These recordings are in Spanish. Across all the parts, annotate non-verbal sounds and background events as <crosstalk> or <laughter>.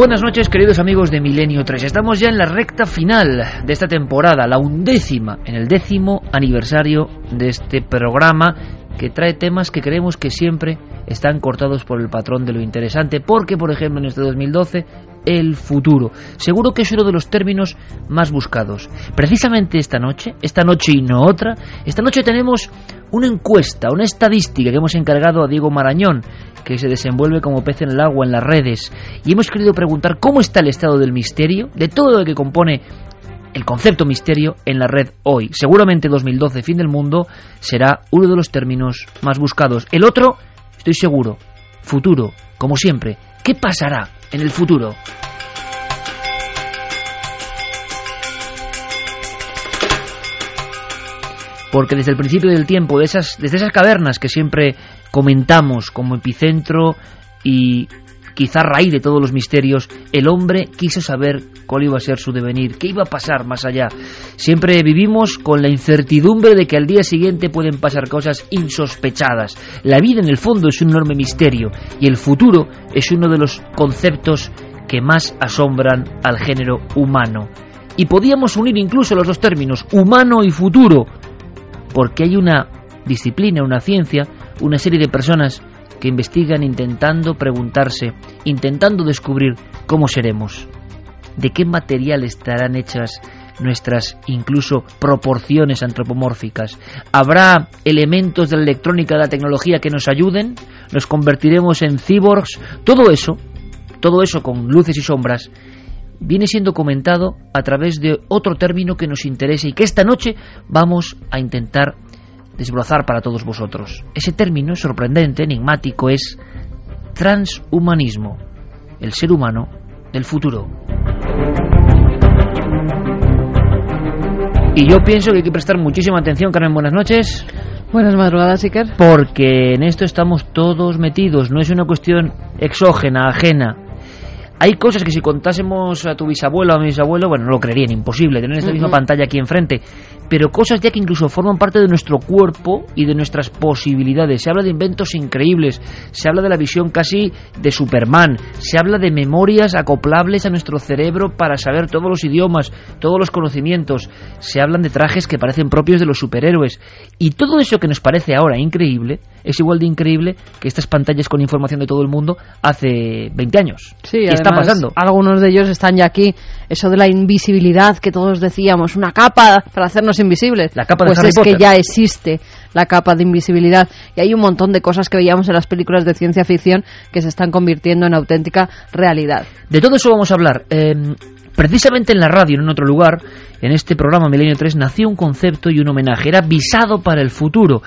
Buenas noches, queridos amigos de Milenio 3. Estamos ya en la recta final de esta temporada, la undécima, en el décimo aniversario de este programa que trae temas que creemos que siempre están cortados por el patrón de lo interesante, porque, por ejemplo, en este 2012, el futuro. Seguro que es uno de los términos más buscados. Precisamente esta noche, esta noche y no otra, esta noche tenemos una encuesta, una estadística que hemos encargado a Diego Marañón, que se desenvuelve como pez en el agua en las redes, y hemos querido preguntar cómo está el estado del misterio, de todo lo que compone el concepto misterio en la red hoy. Seguramente 2012, fin del mundo, será uno de los términos más buscados. El otro, estoy seguro, futuro, como siempre. ¿Qué pasará en el futuro? porque desde el principio del tiempo, de esas, desde esas cavernas que siempre comentamos como epicentro y quizá raíz de todos los misterios, el hombre quiso saber cuál iba a ser su devenir, qué iba a pasar más allá. Siempre vivimos con la incertidumbre de que al día siguiente pueden pasar cosas insospechadas. La vida en el fondo es un enorme misterio y el futuro es uno de los conceptos que más asombran al género humano. Y podíamos unir incluso los dos términos, humano y futuro, porque hay una disciplina, una ciencia, una serie de personas que investigan intentando preguntarse, intentando descubrir cómo seremos, de qué material estarán hechas nuestras incluso proporciones antropomórficas. ¿Habrá elementos de la electrónica, de la tecnología que nos ayuden? ¿Nos convertiremos en cyborgs? Todo eso, todo eso con luces y sombras, viene siendo comentado a través de otro término que nos interesa y que esta noche vamos a intentar desbrozar para todos vosotros. Ese término sorprendente, enigmático, es transhumanismo, el ser humano del futuro. Y yo pienso que hay que prestar muchísima atención, Carmen, buenas noches. Buenas madrugadas, Iker. Porque en esto estamos todos metidos, no es una cuestión exógena, ajena. Hay cosas que si contásemos a tu bisabuelo o a mi bisabuelo, bueno, no lo creerían, imposible, tener esta misma pantalla aquí enfrente pero cosas ya que incluso forman parte de nuestro cuerpo y de nuestras posibilidades. Se habla de inventos increíbles, se habla de la visión casi de Superman, se habla de memorias acoplables a nuestro cerebro para saber todos los idiomas, todos los conocimientos, se hablan de trajes que parecen propios de los superhéroes. Y todo eso que nos parece ahora increíble es igual de increíble que estas pantallas con información de todo el mundo hace 20 años. Sí, ¿Qué está pasando? Algunos de ellos están ya aquí. Eso de la invisibilidad que todos decíamos, una capa para hacernos invisibles. La capa pues es que ya existe la capa de invisibilidad y hay un montón de cosas que veíamos en las películas de ciencia ficción que se están convirtiendo en auténtica realidad. De todo eso vamos a hablar. Em, precisamente en la radio, en otro lugar, en este programa Milenio 3, nació un concepto y un homenaje. Era visado para el futuro.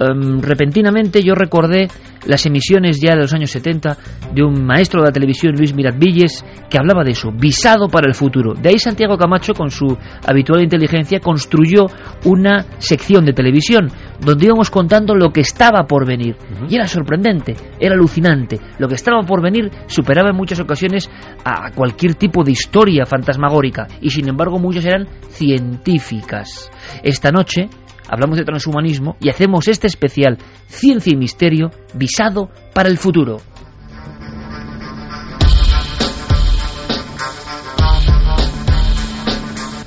Em, repentinamente yo recordé las emisiones ya de los años 70 de un maestro de la televisión, Luis Miratvilles, que hablaba de eso, visado para el futuro. De ahí Santiago Camacho, con su habitual inteligencia, construyó una sección de televisión donde íbamos contando lo que estaba por venir. Y era sorprendente, era alucinante. Lo que estaba por venir superaba en muchas ocasiones a cualquier tipo de historia fantasmagórica y sin embargo muchas eran científicas. Esta noche hablamos de transhumanismo y hacemos este especial Ciencia y Misterio visado para el futuro.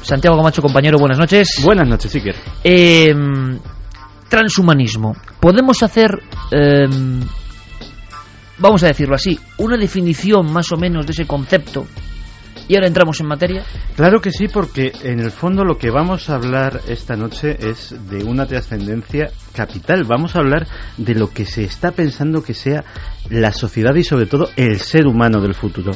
Santiago Camacho, compañero, buenas noches. Buenas noches, Iker. Eh, transhumanismo. Podemos hacer, em, vamos a decirlo así, una definición más o menos de ese concepto Y ahora entramos en materia. Claro que sí, porque en el fondo lo que vamos a hablar esta noche es de una trascendencia capital. Vamos a hablar de lo que se está pensando que sea la sociedad y sobre todo el ser humano del futuro.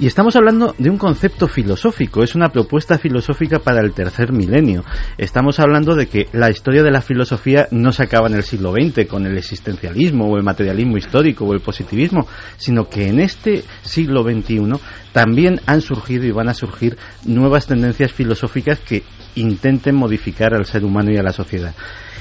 Y estamos hablando de un concepto filosófico, es una propuesta filosófica para el tercer milenio. Estamos hablando de que la historia de la filosofía no se acaba en el siglo XX con el existencialismo o el materialismo histórico o el positivismo, sino que en este siglo XXI también han surgido y van a surgir nuevas tendencias filosóficas que intenten modificar al ser humano y a la sociedad.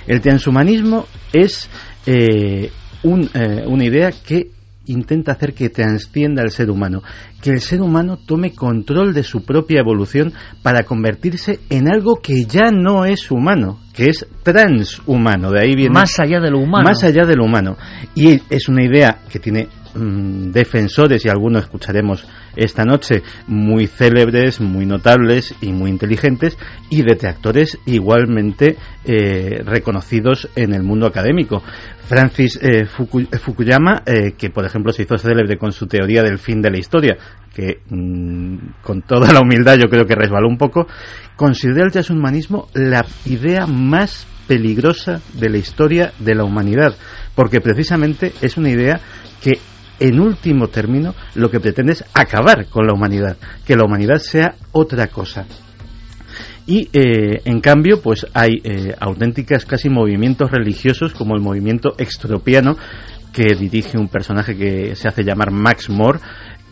El transhumanismo es eh, eh, una idea que intenta hacer que transcienda al ser humano, que el ser humano tome control de su propia evolución para convertirse en algo que ya no es humano, que es transhumano, de ahí viene más allá de lo humano. Más allá de lo humano. Y es una idea que tiene mm, defensores y algunos escucharemos esta noche muy célebres, muy notables y muy inteligentes y detractores igualmente eh, reconocidos en el mundo académico. Francis eh, Fukuyama, eh, que por ejemplo se hizo célebre con su teoría del fin de la historia, que mm, con toda la humildad yo creo que resbaló un poco, considera el transhumanismo la idea más peligrosa de la historia de la humanidad, porque precisamente es una idea que en último término lo que pretende es acabar con la humanidad, que la humanidad sea otra cosa. Y eh, en cambio, pues hay eh, auténticas casi movimientos religiosos como el movimiento extropiano que dirige un personaje que se hace llamar Max Moore,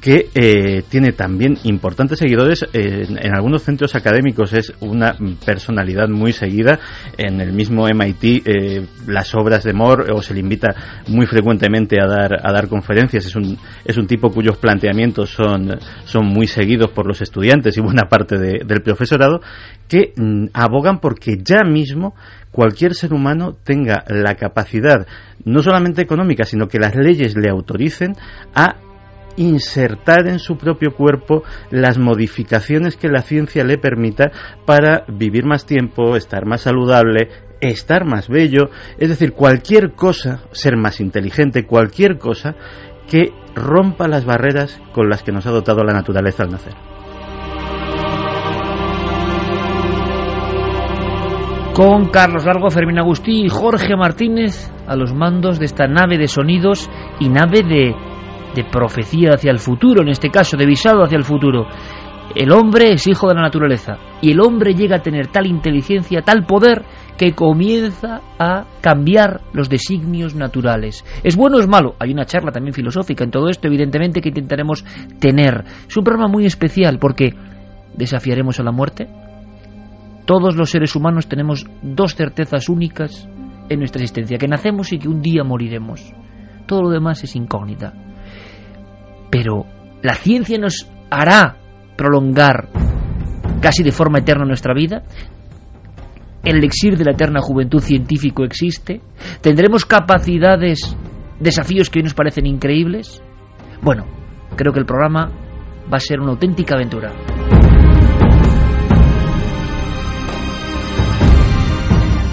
que eh, tiene también importantes seguidores en, algunos centros académicos. Es una personalidad muy seguida. En el mismo MIT eh, las obras de Moore o se le invita muy frecuentemente a dar a dar conferencias. Es un es un tipo cuyos planteamientos son son muy seguidos por los estudiantes y buena parte del profesorado que mm, abogan porque ya mismo cualquier ser humano tenga la capacidad no solamente económica sino que las leyes le autoricen a insertar en su propio cuerpo las modificaciones que la ciencia le permita para vivir más tiempo, estar más saludable, estar más bello, es decir, cualquier cosa, ser más inteligente, cualquier cosa que rompa las barreras con las que nos ha dotado la naturaleza al nacer. Con Carlos Largo, Fermín Agustí y Jorge Martínez a los mandos de esta nave de sonidos y nave de de profecía hacia el futuro, en este caso de visado hacia el futuro. El hombre es hijo de la naturaleza y el hombre llega a tener tal inteligencia, tal poder, que comienza a cambiar los designios naturales. ¿Es bueno o es malo? Hay una charla también filosófica en todo esto, evidentemente, que intentaremos tener. Es un programa muy especial porque desafiaremos a la muerte. Todos los seres humanos tenemos dos certezas únicas en nuestra existencia, que nacemos y que un día moriremos. Todo lo demás es incógnita. Pero la ciencia nos hará prolongar casi de forma eterna nuestra vida. El elixir de la eterna juventud científico existe. Tendremos capacidades, desafíos que hoy nos parecen increíbles. Bueno, creo que el programa va a ser una auténtica aventura.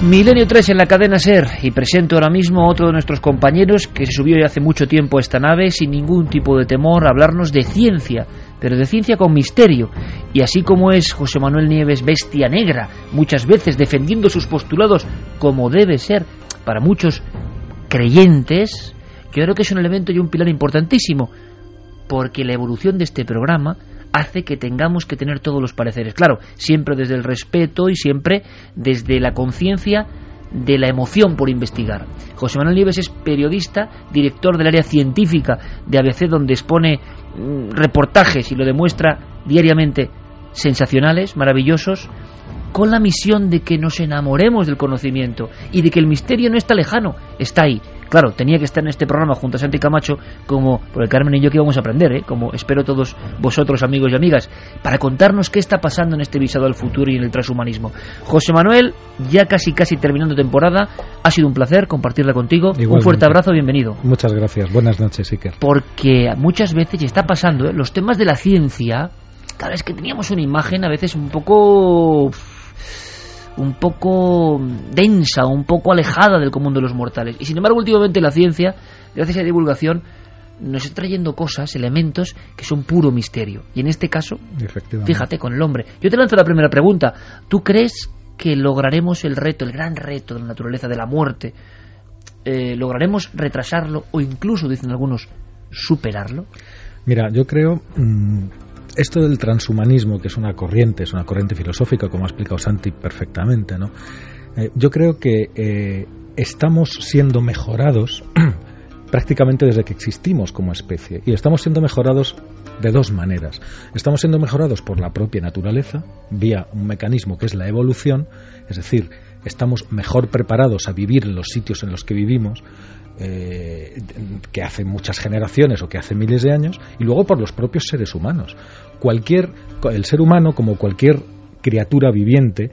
Milenio 3 en la cadena SER y presento ahora mismo a otro de nuestros compañeros que se subió ya hace mucho tiempo a esta nave sin ningún tipo de temor a hablarnos de ciencia, pero de ciencia con misterio. Y así como es José Manuel Nieves bestia negra, muchas veces defendiendo sus postulados como debe ser para muchos creyentes, yo creo que es un elemento y un pilar importantísimo, porque la evolución de este programa hace que tengamos que tener todos los pareceres. Claro, siempre desde el respeto y siempre desde la conciencia de la emoción por investigar. José Manuel Nieves es periodista, director del área científica de ABC, donde expone mm, reportajes y lo demuestra diariamente sensacionales, maravillosos, con la misión de que nos enamoremos del conocimiento y de que el misterio no está lejano, está ahí. Claro, tenía que estar en este programa junto a Santi Camacho, como por el Carmen y yo que íbamos a aprender, ¿eh? como espero todos vosotros, amigos y amigas, para contarnos qué está pasando en este visado al futuro y en el transhumanismo. José Manuel, ya casi casi terminando temporada, ha sido un placer compartirla contigo. Un fuerte abrazo, bienvenido. Muchas gracias, buenas noches, Iker. Porque muchas veces, y está pasando, ¿eh? los temas de la ciencia, cada vez que teníamos una imagen a veces un poco un poco densa, un poco alejada del común de los mortales. Y sin embargo, últimamente la ciencia, gracias a la divulgación, nos está trayendo cosas, elementos que son puro misterio. Y en este caso, fíjate, con el hombre. Yo te lanzo la primera pregunta. ¿Tú crees que lograremos el reto, el gran reto de la naturaleza de la muerte? Eh, ¿Lograremos retrasarlo o incluso, dicen algunos, superarlo? Mira, yo creo mm, esto del transhumanismo, que es una corriente, es una corriente filosófica, como ha explicado Santi perfectamente, ¿no? Eh, yo creo que eh, estamos siendo mejorados <clears throat> prácticamente desde que existimos como especie y estamos siendo mejorados de dos maneras. Estamos siendo mejorados por la propia naturaleza, vía un mecanismo que es la evolución, es decir, estamos mejor preparados a vivir en los sitios en los que vivimos, eh, que hace muchas generaciones o que hace miles de años, y luego por los propios seres humanos. Cualquier, el ser humano, como cualquier criatura viviente,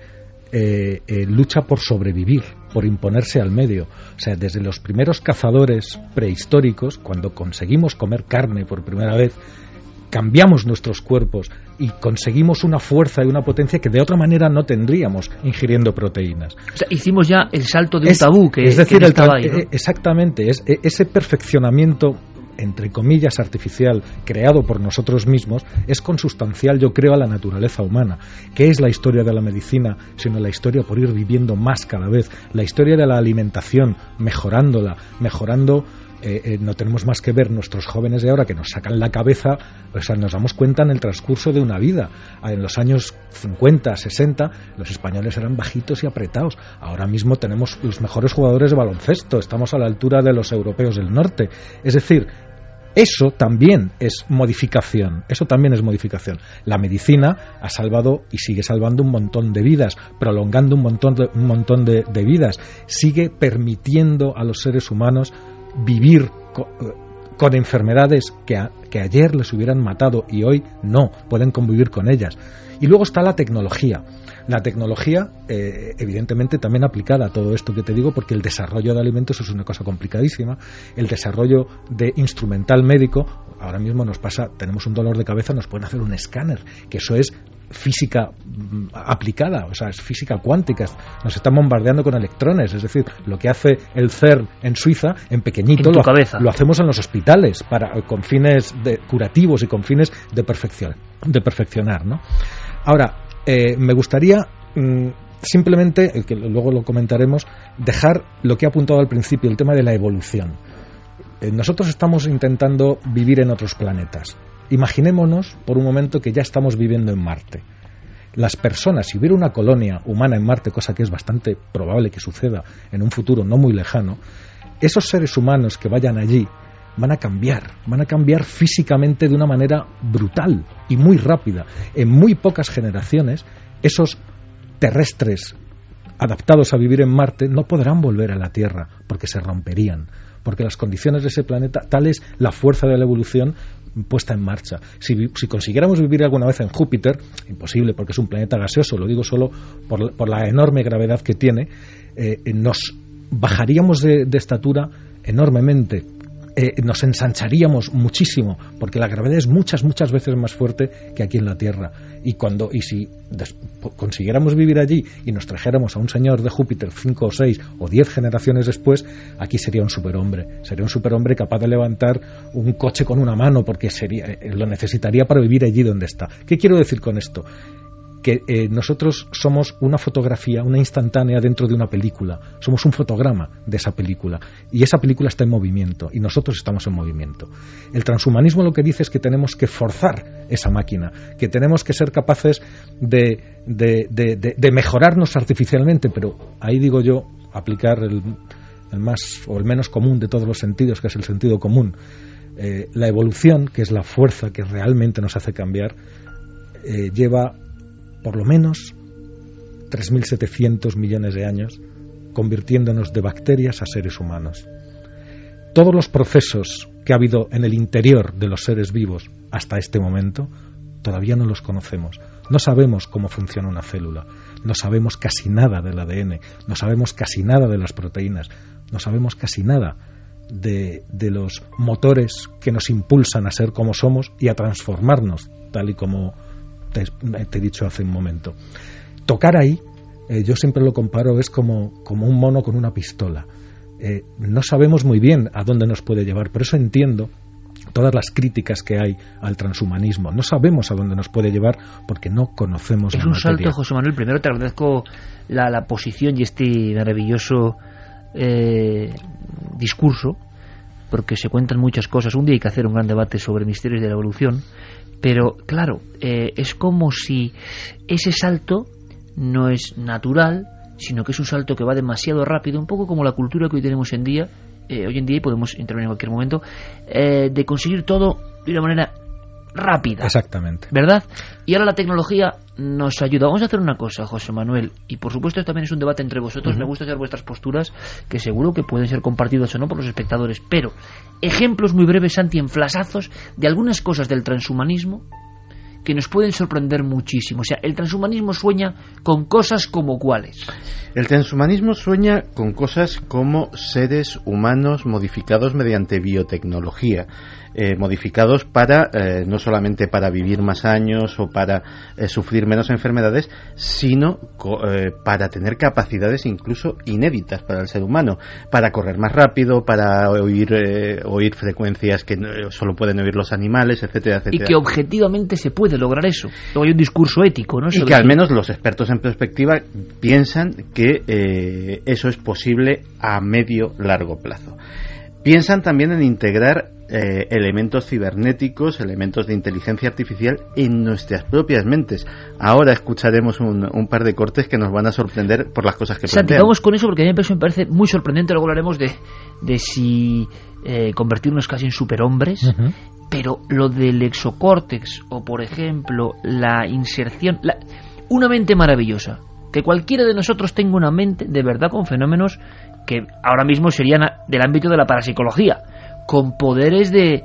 eh, eh, lucha por sobrevivir, por imponerse al medio. O sea, desde los primeros cazadores prehistóricos, cuando conseguimos comer carne por primera vez, cambiamos nuestros cuerpos y conseguimos una fuerza y una potencia que de otra manera no tendríamos ingiriendo proteínas. O sea, hicimos ya el salto de un tabú que es decir, estaba ahí, eh, exactamente, es e, ese perfeccionamiento entre comillas artificial creado por nosotros mismos es consustancial yo creo a la naturaleza humana. Que es la historia de la medicina sino la historia por ir viviendo más cada vez. La historia de la alimentación mejorándola mejorando eh, eh, no tenemos más que ver nuestros jóvenes de ahora que nos sacan la cabeza, o sea, nos damos cuenta en el transcurso de una vida. En los años 50, 60, los españoles eran bajitos y apretados. Ahora mismo tenemos los mejores jugadores de baloncesto, estamos a la altura de los europeos del norte. Es decir, eso también es modificación, eso también es modificación. La medicina ha salvado y sigue salvando un montón de vidas, prolongando un montón de, un montón de vidas, sigue permitiendo a los seres humanos vivir con, enfermedades que, que ayer les hubieran matado y hoy no, pueden convivir con ellas. Y luego está la tecnología. La tecnología, eh, evidentemente, también aplicada a todo esto que te digo, porque el desarrollo de alimentos es una cosa complicadísima. El desarrollo de instrumental médico, ahora mismo nos pasa, tenemos un dolor de cabeza, nos pueden hacer un escáner, que eso es física mm, aplicada, o sea, es física cuántica. Nos están bombardeando con electrones, es decir, lo que hace el CERN en Suiza, en pequeñito, lo, lo, hacemos en los hospitales para, con fines de, curativos y con fines de, perfección, de perfeccionar. ¿no? Ahora, eh, me gustaría mm, simplemente, que luego lo comentaremos, dejar lo que he apuntado al principio, el tema de la evolución. Eh, nosotros estamos intentando vivir en otros planetas. Imaginémonos por un momento que ya estamos viviendo en Marte. Las personas, si hubiera una colonia humana en Marte, cosa que es bastante probable que suceda en un futuro no muy lejano, esos seres humanos que vayan allí van a cambiar, van a cambiar físicamente de una manera brutal y muy rápida. En muy pocas generaciones, esos terrestres adaptados a vivir en Marte no podrán volver a la Tierra porque se romperían, porque las condiciones de ese planeta, tal es la fuerza de la evolución puesta en marcha. Si, consiguiéramos vivir alguna vez en Júpiter, imposible porque es un planeta gaseoso, lo digo solo por, la enorme gravedad que tiene, eh, nos bajaríamos de estatura enormemente eh, nos ensancharíamos muchísimo, porque la gravedad es muchas, muchas veces más fuerte que aquí en la Tierra. Y, cuando, y si consiguiéramos vivir allí y nos trajéramos a un señor de Júpiter cinco o seis o diez generaciones después, aquí sería un superhombre. Sería un superhombre capaz de levantar un coche con una mano, porque sería, eh, lo necesitaría para vivir allí donde está. ¿Qué quiero decir con esto? Que eh, nosotros somos una fotografía, una instantánea dentro de una película. Somos un fotograma de esa película. Y esa película está en movimiento y nosotros estamos en movimiento. El transhumanismo lo que dice es que tenemos que forzar esa máquina, que tenemos que ser capaces de, de, mejorarnos artificialmente, pero ahí digo yo, aplicar el, más o el menos común de todos los sentidos, que es el sentido común. Eh, la evolución, que es la fuerza que realmente nos hace cambiar, eh, lleva por lo menos 3.700 millones de años, convirtiéndonos de bacterias a seres humanos. Todos los procesos que ha habido en el interior de los seres vivos hasta este momento, todavía no los conocemos. No sabemos cómo funciona una célula, no sabemos casi nada del ADN, no sabemos casi nada de las proteínas, no sabemos casi nada de, de los motores que nos impulsan a ser como somos y a transformarnos tal y como te, he dicho hace un momento. Tocar ahí, eh, yo siempre lo comparo, es como, como un mono con una pistola. Eh, no sabemos muy bien a dónde nos puede llevar, por eso entiendo todas las críticas que hay al transhumanismo. No sabemos a dónde nos puede llevar porque no conocemos es la un salto, José Manuel. Primero te agradezco la, la posición y este maravilloso eh, discurso, porque se cuentan muchas cosas. Un día hay que hacer un gran debate sobre misterios de la evolución, pero claro, eh, es como si ese salto no es natural, sino que es un salto que va demasiado rápido, un poco como la cultura que hoy tenemos en día, eh, hoy en día y podemos intervenir en cualquier momento, eh, de conseguir todo de una manera rápida. Exactamente. ¿Verdad? Y ahora la tecnología nos ayuda. Vamos a hacer una cosa, José Manuel, y por supuesto esto también es un debate entre vosotros. Me gusta saber vuestras posturas, que seguro que pueden ser compartidas o no por los espectadores, pero ejemplos muy breves, Santi, en flasazos de algunas cosas del transhumanismo que nos pueden sorprender muchísimo. O sea, el transhumanismo sueña con cosas como cuáles. El transhumanismo sueña con cosas como seres humanos modificados mediante biotecnología, eh, modificados para eh, no solamente para vivir más años o para eh, sufrir menos enfermedades, sino co- eh, para tener capacidades incluso inéditas para el ser humano, para correr más rápido, para oír oír frecuencias que no- solo pueden oír los animales, etcétera, Y etcétera. que objetivamente se puede lograr eso. Luego hay un discurso ético, ¿no? Y que al menos los expertos en perspectiva piensan que eh, eso es posible a medio largo plazo. Piensan también en integrar eh, elementos cibernéticos, elementos de inteligencia artificial en nuestras propias mentes. Ahora escucharemos un, un par de cortes que nos van a sorprender por las cosas que plantean. vamos con eso porque a mí me parece muy sorprendente. Luego hablaremos de, de si eh, convertirnos casi en superhombres. Pero lo del exocórtex o, por ejemplo, la inserción. la- una mente maravillosa. Que cualquiera de nosotros tenga una mente de verdad con fenómenos que ahora mismo serían del ámbito de la parapsicología. Con poderes de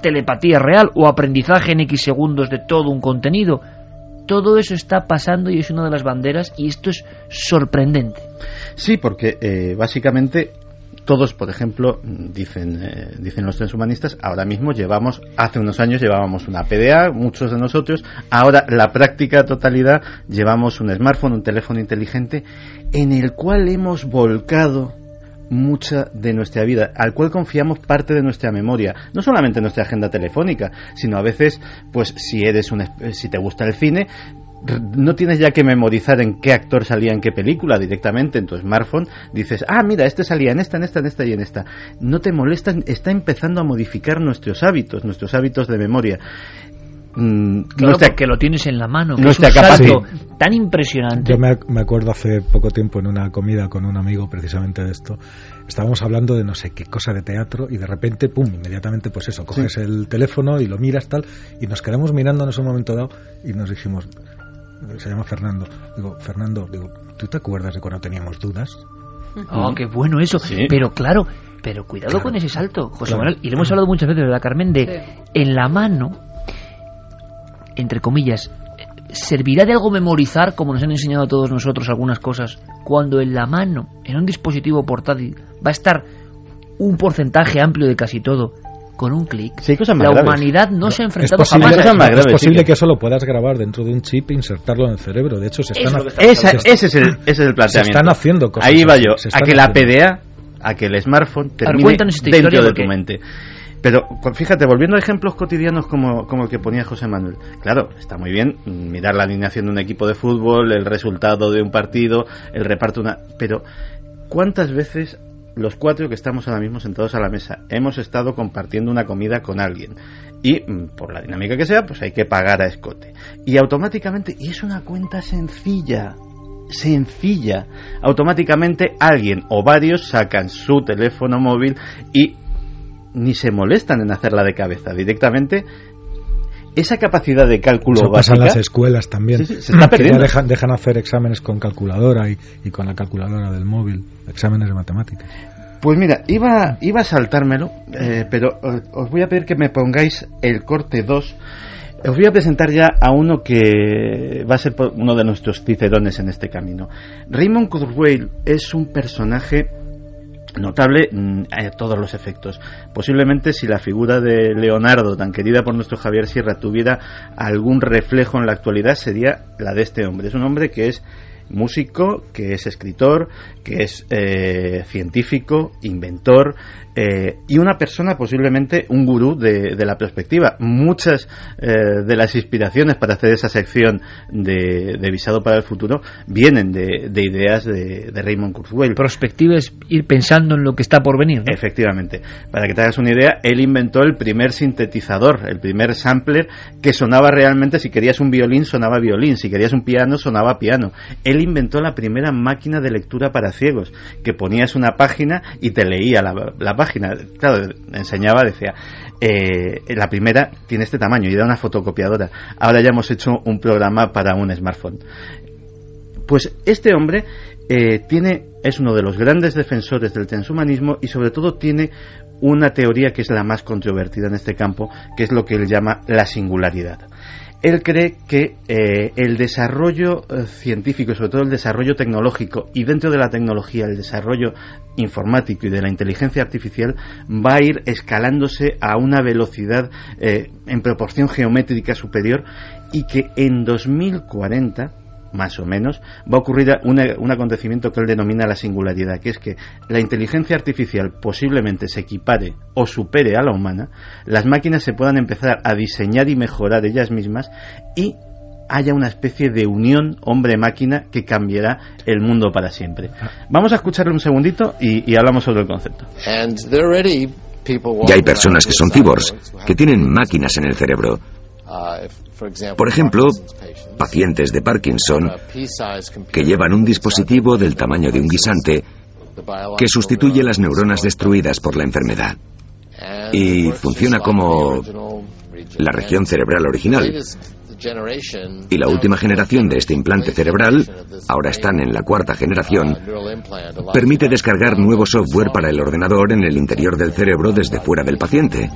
telepatía real o aprendizaje en X segundos de todo un contenido. Todo eso está pasando y es una de las banderas y esto es sorprendente. Sí, porque eh, básicamente todos, por ejemplo, dicen, eh, dicen los transhumanistas, ahora mismo llevamos, hace unos años llevábamos una PDA, muchos de nosotros, ahora la práctica totalidad llevamos un smartphone, un teléfono inteligente, en el cual hemos volcado mucha de nuestra vida, al cual confiamos parte de nuestra memoria, no solamente nuestra agenda telefónica, sino a veces, pues si eres un, si te gusta el cine, no tienes ya que memorizar en qué actor salía en qué película directamente en tu smartphone, dices, ah, mira, este salía en esta, en esta, en esta y en esta. No te molestan, está empezando a modificar nuestros hábitos, nuestros hábitos de memoria. Mm, Claro, nuestra- porque lo tienes en la mano. que es un salto capacidad- tan impresionante. Yo me, me acuerdo hace poco tiempo en una comida con un amigo precisamente de esto. Estábamos hablando de no sé qué cosa de teatro y de repente, pum, inmediatamente pues eso, coges el teléfono y lo miras tal y nos quedamos mirándonos un momento dado y nos dijimos, se llama Fernando, digo, Fernando, digo, ¿tú te acuerdas de cuando teníamos dudas? Oh, qué bueno eso. Sí. Pero claro, pero cuidado Claro. con ese salto, José Claro. Manuel. Y le hemos hablado muchas veces, ¿verdad, Carmen? De Sí. en la mano, entre comillas, ¿servirá de algo memorizar, como nos han enseñado a todos nosotros algunas cosas, cuando en la mano, en un dispositivo portátil, va a estar un porcentaje amplio de casi todo con un clic? Sí, La graves. humanidad no se ha Es enfrentado posible, jamás a más es graves, posible que- eso lo puedas grabar dentro de un chip e insertarlo en el cerebro. De hecho, se están, es está Esa- se- ese, es el, ese es el planteamiento. están haciendo cosas Ahí va yo, se a que la haciendo. PDA, a que el smartphone termine dentro de porque- tu mente. Pero fíjate, volviendo a ejemplos cotidianos como, como el que ponía José Manuel. Claro, está muy bien mirar la alineación de un equipo de fútbol, el resultado de un partido, el reparto de una... Pero, ¿cuántas veces los cuatro que estamos ahora mismo sentados a la mesa hemos estado compartiendo una comida con alguien? Y, mm, por la dinámica que sea, pues hay que pagar a escote. Y automáticamente, y es una cuenta sencilla, sencilla. Automáticamente alguien o varios sacan su teléfono móvil y ni se molestan en hacerla de cabeza. Directamente, esa capacidad de cálculo Eso pasa en básica. las escuelas también. Sí, sí, se está Que ya perdiendo. dejan, dejan hacer exámenes con calculadora y, y con la calculadora del móvil, exámenes de matemáticas. Pues mira, iba, iba a saltármelo, eh, pero eh, os voy a pedir que me pongáis el corte 2. Os voy a presentar ya a uno que va a ser uno de nuestros cicerones en este camino. Raymond Kurzweil es un personaje notable mm, a todos los efectos. Posiblemente si la figura de Leonardo, tan querida por nuestro Javier Sierra, tuviera algún reflejo en la actualidad, sería la de este hombre. Es un hombre que es músico, que es escritor, que es eh, científico, inventor eh, y una persona posiblemente un gurú de, la perspectiva. Muchas eh, de las inspiraciones para hacer esa sección de, visado para el futuro vienen de, ideas de, Raymond Kurzweil. Perspectiva es ir pensando en lo que está por venir. Efectivamente. Para que te hagas una idea, él inventó el primer sintetizador, el primer sampler que sonaba realmente, si querías un violín, sonaba violín, si querías un piano, sonaba piano. Él inventó la primera máquina de lectura para ciegos, que ponías una página y te leía la, página. Claro, enseñaba, decía, eh, la primera tiene este tamaño y era una fotocopiadora. Ahora ya hemos hecho un programa para un smartphone. Pues este hombre eh, tiene, es uno de los grandes defensores del transhumanismo y sobre todo tiene una teoría que es la más controvertida en este campo, que es lo que él llama la singularidad él cree que eh, el desarrollo eh, científico y sobre todo el desarrollo tecnológico y dentro de la tecnología el desarrollo informático y de la inteligencia artificial va a ir escalándose a una velocidad eh, en proporción geométrica superior y que en 2040 más o menos, va a ocurrir un acontecimiento que él denomina la singularidad, que es que la inteligencia artificial posiblemente se equipare o supere a la humana, las máquinas se puedan empezar a diseñar y mejorar ellas mismas y haya una especie de unión hombre-máquina que cambiará el mundo para siempre. Vamos a escucharle un segundito y, hablamos sobre el concepto. Ya hay personas que son cyborgs, que tienen máquinas en el cerebro. Por ejemplo, pacientes de Parkinson que llevan un dispositivo del tamaño de un guisante que sustituye las neuronas destruidas por la enfermedad y funciona como la región cerebral original. Y la última generación de este implante cerebral, ahora están en la cuarta generación, permite descargar nuevo software para el ordenador en el interior del cerebro desde fuera del paciente.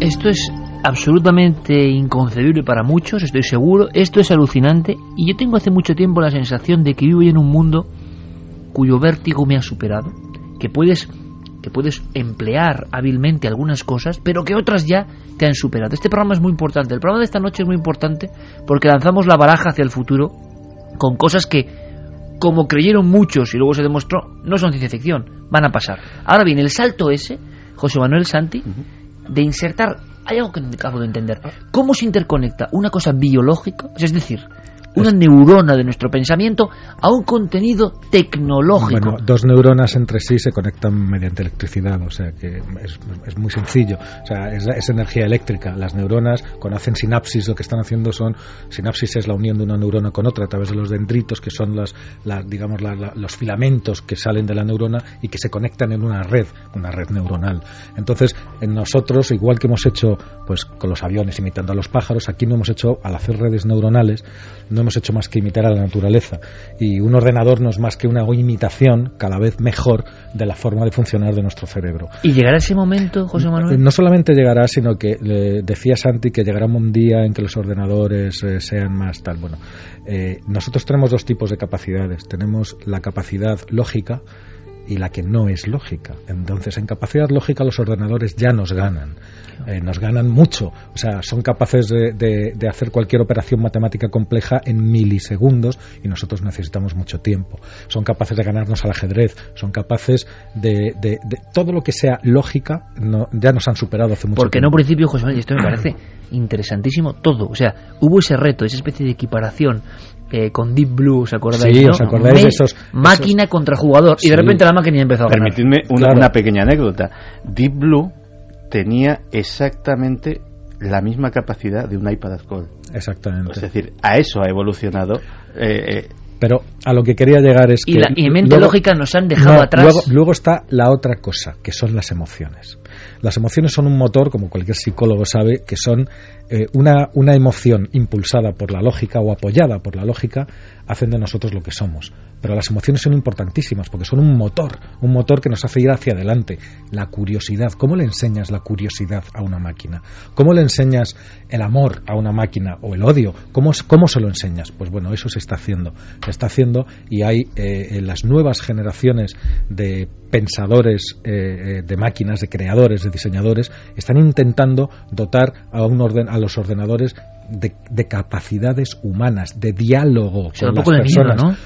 Esto es absolutamente inconcebible para muchos, estoy seguro. Esto es alucinante y yo tengo hace mucho tiempo la sensación de que vivo en un mundo cuyo vértigo me ha superado, que puedes que puedes emplear hábilmente algunas cosas, pero que otras ya te han superado. Este programa es muy importante. El programa de esta noche es muy importante porque lanzamos la baraja hacia el futuro con cosas que, como creyeron muchos y luego se demostró, no son ciencia ficción, van a pasar. Ahora bien, el salto ese, José Manuel Santi, de insertar hay algo que no acabo de entender. ¿Cómo se interconecta una cosa biológica, es decir, una neurona de nuestro pensamiento a un contenido tecnológico. Bueno, dos neuronas entre sí se conectan mediante electricidad, o sea que es, muy sencillo. O sea, es, energía eléctrica. Las neuronas, cuando hacen sinapsis, lo que están haciendo son. Sinapsis es la unión de una neurona con otra a través de los dendritos, que son las, digamos, los filamentos que salen de la neurona y que se conectan en una red, una red neuronal. Entonces, en nosotros, igual que hemos hecho pues con los aviones imitando a los pájaros, aquí no hemos hecho, al hacer redes neuronales, no hemos hecho más que imitar a la naturaleza. Y un ordenador no es más que una imitación cada vez mejor de la forma de funcionar de nuestro cerebro. ¿Y llegará ese momento, José Manuel? No solamente llegará, sino que le decía Santi que llegará un día en que los ordenadores eh, sean más tal. Bueno, eh, nosotros tenemos dos tipos de capacidades. Tenemos la capacidad lógica y la que no es lógica. Entonces, en capacidad lógica los ordenadores ya nos ganan, eh, nos ganan mucho. O sea, son capaces de, de, hacer cualquier operación matemática compleja en milisegundos y nosotros necesitamos mucho tiempo. Son capaces de ganarnos al ajedrez, son capaces de, de todo lo que sea lógica, no, ya nos han superado hace mucho tiempo. Porque no, principio, José Manuel, esto me parece interesantísimo todo. O sea, hubo ese reto, esa especie de equiparación eh, con Deep Blue, ¿os acordáis? Sí, ¿os acordáis de esos, Máquina contra jugador. Y de repente la máquina empezó a ganar. Permitidme una, pequeña anécdota. Deep Blue tenía exactamente la misma capacidad de un iPad Gold. Exactamente. Es decir, a eso ha evolucionado. Eh, eh, pero a lo que quería llegar es y que. La, y mente lógica nos han dejado atrás. Luego, luego, está la otra cosa, que son las emociones. Las emociones son un motor, como cualquier psicólogo sabe, que son eh, una, una emoción impulsada por la lógica o apoyada por la lógica, hacen de nosotros lo que somos. Pero las emociones son importantísimas porque son un motor, un motor que nos hace ir hacia adelante. La curiosidad, ¿cómo le enseñas la curiosidad a una máquina? ¿Cómo le enseñas el amor a una máquina o el odio? ¿Cómo, cómo se lo enseñas? Pues bueno, eso se está haciendo. Se está haciendo y hay eh, las nuevas generaciones de pensadores eh, de máquinas, de creadores, de diseñadores, están intentando dotar a, un orden, a los ordenadores de, capacidades humanas, de diálogo con las personas. ¿no?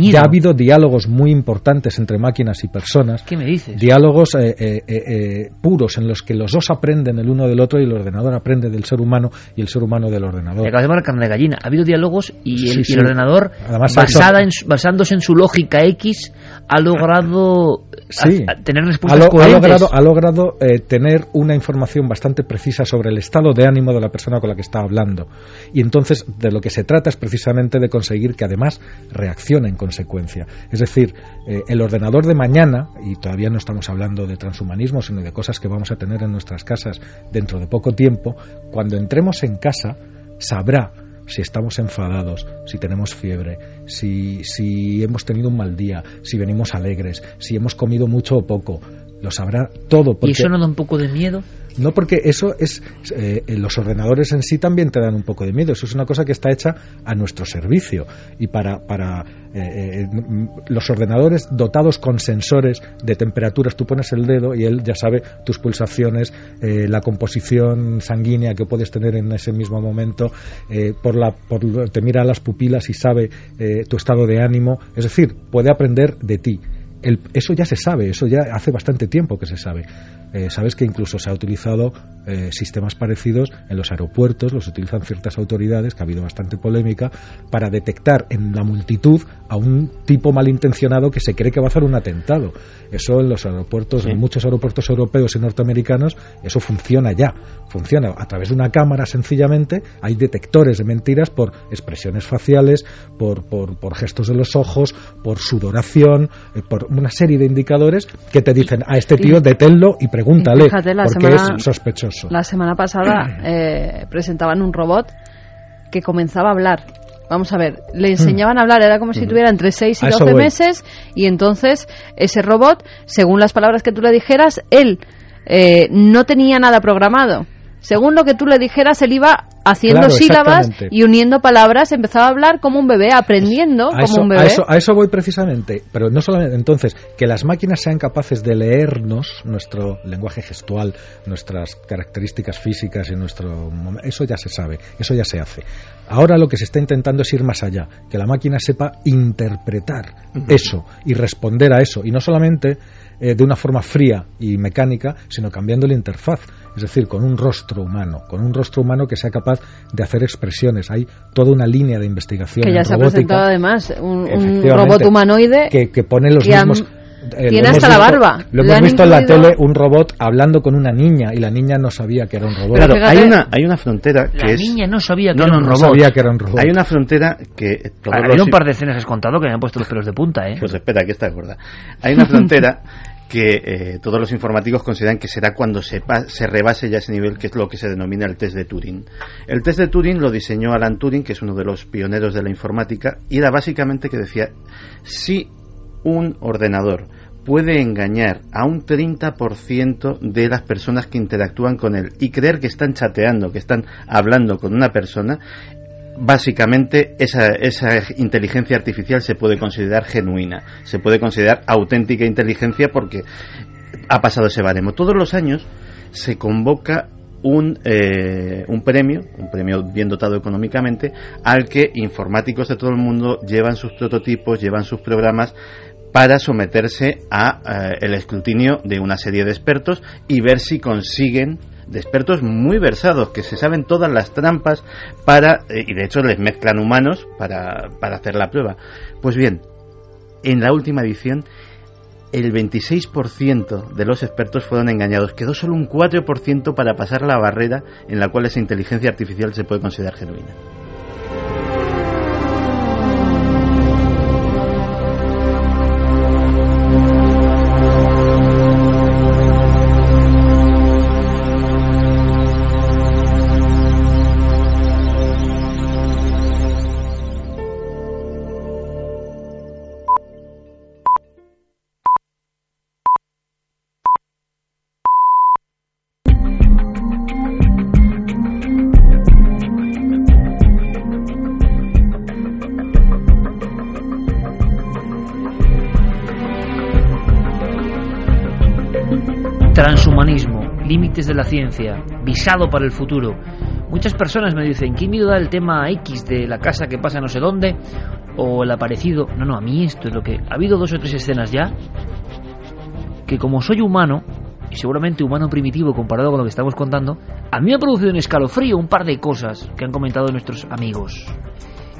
ya ha habido diálogos muy importantes entre máquinas y personas. ¿Qué me dices? Diálogos eh, eh, eh, puros en los que los dos aprenden el uno del otro y el ordenador aprende del ser humano y el ser humano del ordenador. Acabas de carne de gallina. Ha habido diálogos y el, ordenador, basada en, basándose en su lógica X, ha logrado tener respuestas ha, ha logrado, ha logrado tener una información bastante precisa sobre el estado de ánimo de la persona con la que está hablando. Y entonces de lo que se trata es precisamente de conseguir que además reaccione en consecuencia. Es decir, eh, el ordenador de mañana, y todavía no estamos hablando de transhumanismo, sino de cosas que vamos a tener en nuestras casas dentro de poco tiempo, cuando entremos en casa sabrá si estamos enfadados, si tenemos fiebre, si, si hemos tenido un mal día, si venimos alegres, si hemos comido mucho o poco, lo sabrá todo. ¿Y eso no da un poco de miedo? No, porque eso es. Eh, los ordenadores en sí también te dan un poco de miedo. Eso es una cosa que está hecha a nuestro servicio. Y para. para eh, eh, los ordenadores dotados con sensores de temperaturas, tú pones el dedo y él ya sabe tus pulsaciones, la composición sanguínea que puedes tener en ese mismo momento, por la, por, te mira las pupilas y sabe tu estado de ánimo. Es decir, puede aprender de ti. Eso ya se sabe, eso ya hace bastante tiempo que se sabe. Eh, sabes que incluso se ha utilizado eh, sistemas parecidos en los aeropuertos, los utilizan ciertas autoridades, que ha habido bastante polémica, para detectar en la multitud a un tipo malintencionado que se cree que va a hacer un atentado. Eso en los aeropuertos, en muchos aeropuertos europeos y norteamericanos, eso funciona ya. Funciona a través de una cámara sencillamente, hay detectores de mentiras por expresiones faciales, por, por, gestos de los ojos, por sudoración, eh, por una serie de indicadores que te dicen a este tío deténlo y pregúntale, porque es sospechoso. La semana pasada <clears throat> eh, presentaban un robot que comenzaba a hablar. Vamos a ver, le enseñaban a hablar, era como si hmm. tuviera entre 6 y 12 meses, y entonces ese robot, según las palabras que tú le dijeras, él eh, no tenía nada programado según lo que tú le dijeras, él iba haciendo sílabas y uniendo palabras, empezaba a hablar como un bebé, aprendiendo como un bebé. A eso, voy precisamente, pero no solamente entonces, que las máquinas sean capaces de leernos nuestro lenguaje gestual, nuestras características físicas y nuestro... Eso ya se sabe, eso ya se hace. Ahora lo que se está intentando es ir más allá, que la máquina sepa interpretar eso y responder a eso, y no solamente eh, de una forma fría y mecánica, sino cambiando la interfaz es decir, con un rostro humano, con un rostro humano que sea capaz de hacer expresiones. Hay toda una línea de investigación. Que ya se ha presentado además un, robot humanoide que, pone los mismos. Eh, tiene hasta la barba. Lo hemos visto en la tele un robot hablando con una niña y la niña no sabía que era un robot. Claro, hay una, hay una frontera que la es... niña no sabía que, era un robot. sabía que era un robot. Hay una frontera que... hay un par de escenas has contado que me han puesto los pelos de punta, ¿eh? Pues espera, que está gorda. Hay una frontera <laughs> que eh, todos los informáticos consideran que será cuando se, se rebase ya ese nivel, que es lo que se denomina el test de Turing. El test de Turing lo diseñó Alan Turing, que es uno de los pioneros de la informática, y era básicamente que decía, si un ordenador puede engañar a un 30% de las personas que interactúan con él y creer que están chateando, que están hablando con una persona, básicamente esa, esa, inteligencia artificial se puede considerar genuina, se puede considerar auténtica inteligencia porque ha pasado ese baremo. Todos los años se convoca un, eh, un premio, un premio bien dotado económicamente, al que informáticos de todo el mundo llevan sus prototipos, llevan sus programas para someterse a eh, el escrutinio de una serie de expertos y ver si consiguen de expertos muy versados que se saben todas las trampas para, eh, y de hecho les mezclan humanos para, para hacer la prueba. Pues bien, en la última edición el 26% de los expertos fueron engañados. Quedó solo un 4% para pasar la barrera en la cual esa inteligencia artificial se puede considerar genuina. La ciencia, visado para el futuro. Muchas personas me dicen, ¿qué miedo da el tema X de la casa que pasa no sé dónde? O el aparecido. No, no, a mí esto es lo que... Ha habido dos o tres escenas ya que como soy humano, y seguramente humano primitivo comparado con lo que estamos contando, a mí me ha producido un escalofrío un par de cosas que han comentado nuestros amigos.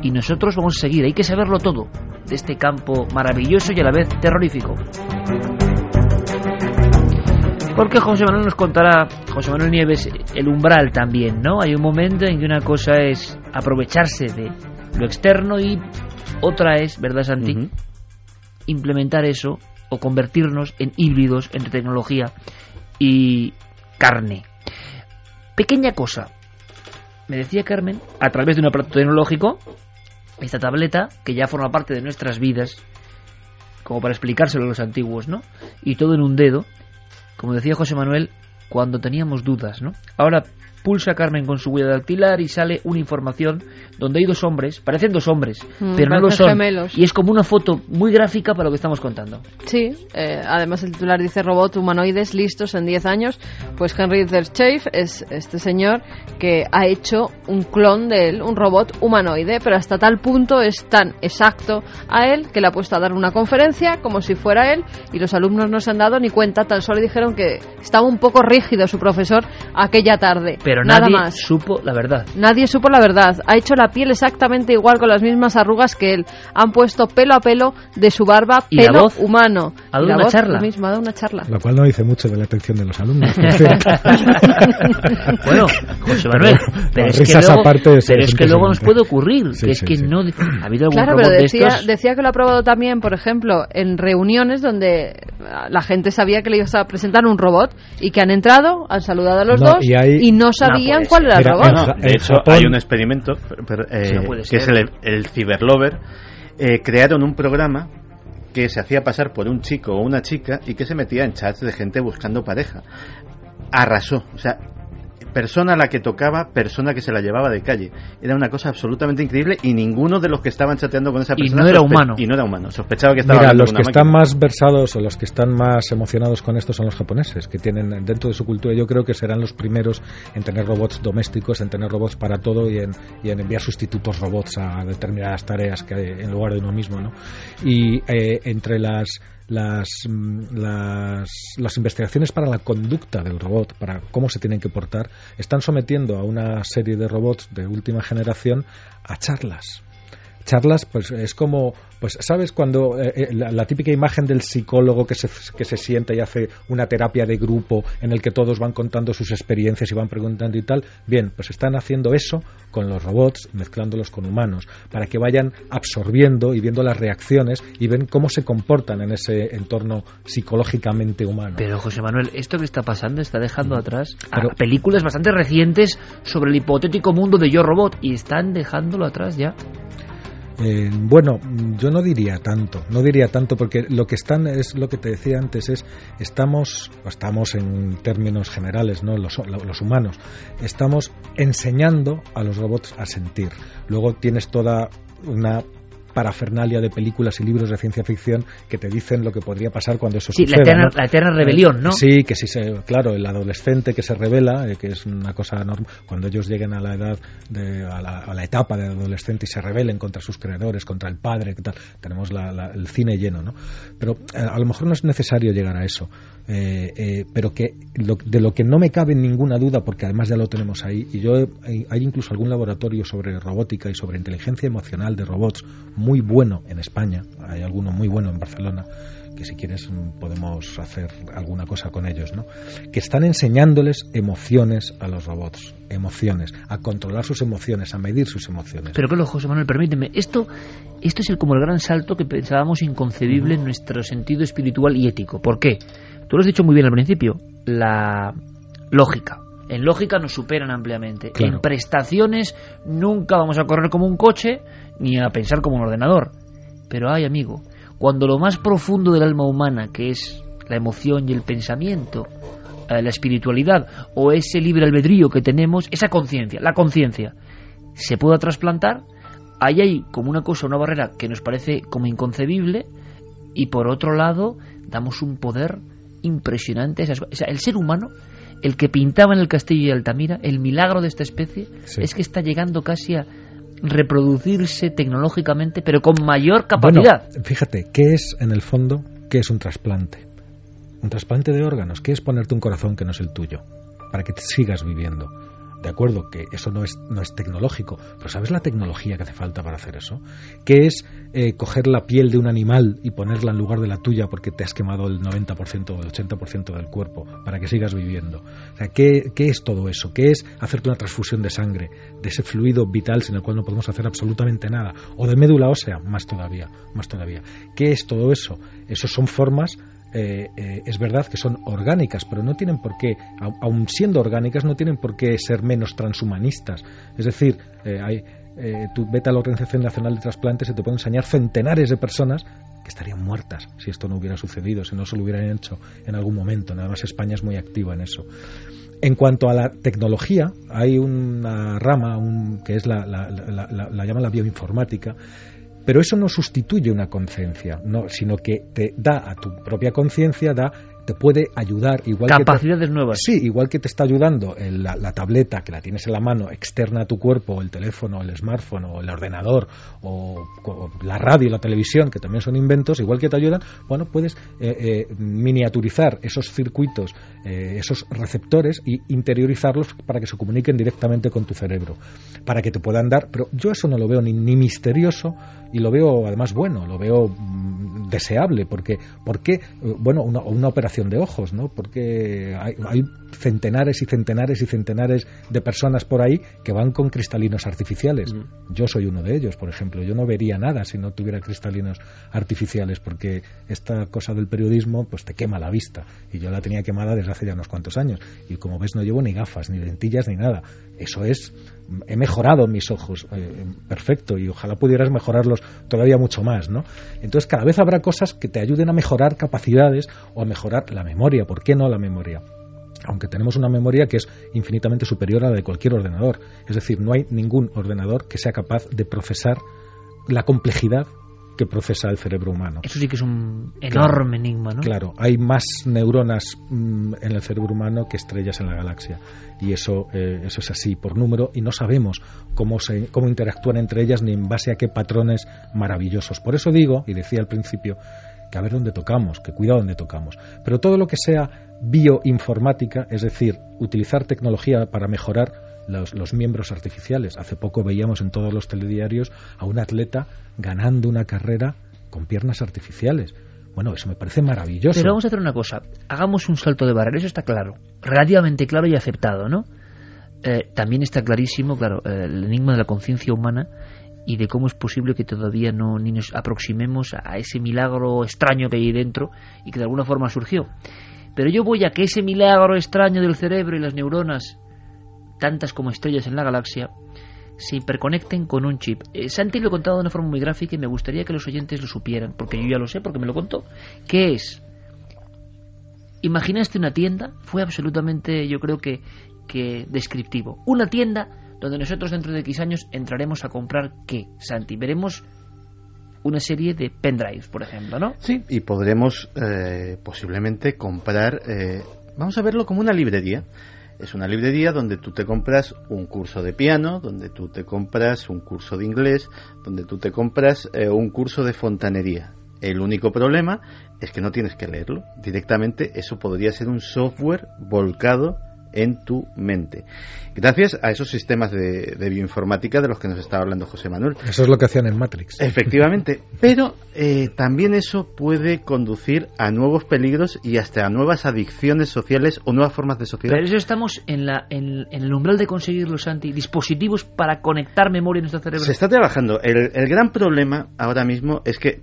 Y nosotros vamos a seguir, hay que saberlo todo de este campo maravilloso y a la vez terrorífico. Porque José Manuel nos contará, José Manuel Nieves, el umbral también, ¿no? Hay un momento en que una cosa es aprovecharse de lo externo y otra es, ¿verdad, Santi? Implementar eso o convertirnos en híbridos entre tecnología y carne. Pequeña cosa. Me decía Carmen, a través de un aparato tecnológico, esta tableta, que ya forma parte de nuestras vidas, como para explicárselo a los antiguos, ¿no? Y todo en un dedo, como decía José Manuel, cuando teníamos dudas, ¿no? Ahora pulsa Carmen con su huella dactilar y sale una información donde hay dos hombres, parecen dos hombres, mm, pero no lo son. Gemelos. Y es como una foto muy gráfica para lo que estamos contando. Sí, eh, además el titular dice robot humanoides listos en 10 años. Pues Henry Zerchafe es este señor que ha hecho un clon de él, un robot humanoide, pero hasta tal punto es tan exacto a él que le ha puesto a dar una conferencia como si fuera él y los alumnos no se han dado ni cuenta, tan solo dijeron que estaba un poco rígido su profesor aquella tarde. Pero Nada nadie más. supo la verdad. Nadie supo la verdad. Ha hecho la piel exactamente igual con las mismas arrugas que él. Han puesto pelo a pelo de su barba ¿Y la pelo voz? humano. ¿Ha dado una voz, charla? lo mismo, ha dado una charla. Lo cual no dice mucho de la atención de los alumnos. <laughs> <laughs> Bueno, José Manuel, pero, Pero, es que luego, aparte, sí, pero es es que luego nos puede ocurrir, Sí, que es que sí. no ha habido algún Claro, pero de decía, estos. decía que lo ha probado también, por ejemplo, en reuniones donde la gente sabía que le iba a presentar un robot y que han entrado, han saludado a los No, dos y hay- no sabían puede cuál era el robot. No, de hecho, Japón- hay un experimento pero, eh, no que es el, el Cyberlover. Eh, crearon un programa que se hacía pasar por un chico o una chica y que se metía en chats de gente buscando pareja. Arrasó. O sea, persona a la que tocaba, persona que se la llevaba de calle. Era una cosa absolutamente increíble y ninguno de los que estaban chateando con esa Y persona no era humano. Y no era humano. Sospechaba que estaba Mira, los que una están máquina. más versados o los que están más emocionados con esto son los japoneses, que tienen dentro de su cultura, yo creo que serán los primeros en tener robots domésticos, en tener robots para todo y en, y en enviar sustitutos robots a determinadas tareas que hay en lugar de uno mismo, ¿no? Y eh, entre las las, mm, las, las investigaciones para la conducta del robot, para cómo se tienen que portar, están sometiendo a una serie de robots de última generación a charlas charlas pues es como pues sabes cuando eh, eh, la, la típica imagen del psicólogo que se, que se sienta y hace una terapia de grupo en el que todos van contando sus experiencias y van preguntando y tal bien pues están haciendo eso con los robots mezclándolos con humanos para que vayan absorbiendo y viendo las reacciones y ven cómo se comportan en ese entorno psicológicamente humano. Pero José Manuel, esto que está pasando está dejando atrás a Pero- películas bastante recientes sobre el hipotético mundo de Yo Robot y están dejándolo atrás ya. Eh, bueno, yo no diría tanto, no diría tanto porque lo que están es lo que te decía antes es estamos estamos en términos generales, no los, los humanos, estamos enseñando a los robots a sentir. Luego tienes toda una parafernalia de películas y libros de ciencia ficción que te dicen lo que podría pasar cuando eso Sí, suceda. ¿no? la eterna rebelión, ¿no? Sí, que sí, se, claro, el adolescente que se revela, eh, que es una cosa normal, cuando ellos lleguen a la edad, de, a, la, a la etapa de adolescente y se rebelen contra sus creadores, contra el padre, ¿qué tal? tenemos la- el cine lleno, ¿no? Pero eh, a lo mejor no es necesario llegar a eso, eh, eh, pero que lo- de lo que no me cabe ninguna duda, porque además ya lo tenemos ahí, y yo hay, hay incluso algún laboratorio sobre robótica y sobre inteligencia emocional de robots muy bueno en España, hay alguno muy bueno en Barcelona, que si quieres mm, podemos hacer alguna cosa con ellos, ¿no? Que están enseñándoles emociones a los robots, emociones, a controlar sus emociones, a medir sus emociones. Pero claro, José Manuel, permíteme, esto, esto es el, como el gran salto que pensábamos inconcebible en nuestro sentido espiritual y ético. ¿Por qué? Tú lo has dicho muy bien al principio, la lógica. En lógica nos superan ampliamente. Claro. En prestaciones nunca vamos a correr como un coche ni a pensar como un ordenador. Pero ay, amigo, cuando lo más profundo del alma humana, que es la emoción y el pensamiento, eh, la espiritualidad o ese libre albedrío que tenemos, esa conciencia, la conciencia, se pueda trasplantar, ahí hay como una cosa, una barrera que nos parece como inconcebible y por otro lado damos un poder impresionante. a esas- o sea, el ser humano el que pintaba en el castillo de Altamira, el milagro de esta especie es que está llegando casi a reproducirse tecnológicamente, pero con mayor capacidad. fíjate, ¿qué es en el fondo? ¿Qué es un trasplante? Un trasplante de órganos, ¿qué es ponerte un corazón que no es el tuyo? Para que te sigas viviendo. De acuerdo, que eso no es, no es tecnológico, pero ¿sabes la tecnología que hace falta para hacer eso? ¿Qué es eh, coger la piel de un animal y ponerla en lugar de la tuya porque te has quemado el 90% o el 80% del cuerpo para que sigas viviendo? O sea, ¿qué, ¿qué, es todo eso? ¿Qué es hacerte una transfusión de sangre, de ese fluido vital sin el cual no podemos hacer absolutamente nada? O de médula ósea, más todavía, más todavía. ¿Qué es todo eso? Esos son formas eh, eh, es verdad que son orgánicas, pero no tienen por qué, aun siendo orgánicas, no tienen por qué ser menos transhumanistas. Es decir, eh, hay, vete a la Organización Nacional de Trasplantes y te pueden enseñar centenares de personas que estarían muertas si esto no hubiera sucedido, si no se lo hubieran hecho en algún momento. Nada más España es muy activa en eso. En cuanto a la tecnología, hay una rama que es la, la, la bioinformática, pero eso no sustituye una conciencia, no, sino que te da a tu propia conciencia, da te puede ayudar igual capacidades nuevas. Sí igual que te está ayudando la, tableta que la tienes en la mano externa a tu cuerpo o el teléfono el smartphone o el ordenador o, la radio la televisión que también son inventos igual que te ayudan bueno puedes eh, eh, miniaturizar esos circuitos eh, esos receptores y interiorizarlos para que se comuniquen directamente con tu cerebro para que te puedan dar pero yo eso no lo veo ni, ni misterioso y lo veo además bueno lo veo mm, deseable porque porque bueno una, una operación de ojos, ¿no? Porque hay, centenares y centenares y centenares de personas por ahí que van con cristalinos artificiales. Yo soy uno de ellos, por ejemplo. Yo no vería nada si no tuviera cristalinos artificiales, porque esta cosa del periodismo pues te quema la vista. Y yo la tenía quemada desde hace ya unos cuantos años. Y como ves no llevo ni gafas, ni lentillas, ni nada. Eso es he mejorado mis ojos, eh, perfecto, y ojalá pudieras mejorarlos todavía mucho más, ¿no? Entonces cada vez habrá cosas que te ayuden a mejorar capacidades o a mejorar la memoria, ¿por qué no la memoria? Aunque tenemos una memoria que es infinitamente superior a la de cualquier ordenador. Es decir, no hay ningún ordenador que sea capaz de procesar la complejidad que procesa el cerebro humano. Eso sí que es un enorme enigma, ¿no? Claro, hay más neuronas mm, en el cerebro humano que estrellas en la galaxia. Y eso, eh, eso es así por número y no sabemos cómo, se, cómo interactúan entre ellas ni en base a qué patrones maravillosos. Por eso digo, y decía al principio, que a ver dónde tocamos, que cuidado dónde tocamos. Pero todo lo que sea bioinformática, es decir, utilizar tecnología para mejorar los, miembros artificiales. Hace poco veíamos en todos los telediarios a un atleta ganando una carrera con piernas artificiales. Bueno, eso me parece maravilloso. Pero vamos a hacer una cosa. Hagamos un salto de barrera. Eso está claro. Relativamente claro y aceptado, ¿no? Eh, también está clarísimo, claro, el enigma de la conciencia humana y de cómo es posible que todavía no ni nos aproximemos a ese milagro extraño que hay dentro y que de alguna forma surgió. Pero yo voy a que ese milagro extraño del cerebro y las neuronas tantas como estrellas en la galaxia, se hiperconecten con un chip. Eh, Santi lo he contado de una forma muy gráfica y me gustaría que los oyentes lo supieran, porque yo ya lo sé, porque me lo contó. ¿Qué es? Imaginaste una tienda, fue absolutamente, yo creo que, que descriptivo. Una tienda donde nosotros dentro de X años entraremos a comprar qué, Santi. Veremos una serie de pendrives, por ejemplo, ¿no? Sí, y podremos eh, posiblemente comprar, eh, vamos a verlo como una librería. Es una librería donde tú te compras un curso de piano, donde tú te compras un curso de inglés, donde tú te compras eh, un curso de fontanería. El único problema es que no tienes que leerlo. Directamente eso podría ser un software volcado en tu mente. Gracias a esos sistemas de, bioinformática de los que nos estaba hablando José Manuel. Eso es lo que hacían en Matrix. Efectivamente, <laughs> pero eh, también eso puede conducir a nuevos peligros y hasta a nuevas adicciones sociales o nuevas formas de sociedad. Pero eso estamos en, la, en, el umbral de conseguir los dispositivos para conectar memoria en nuestro cerebro. Se está trabajando. El, gran problema ahora mismo es que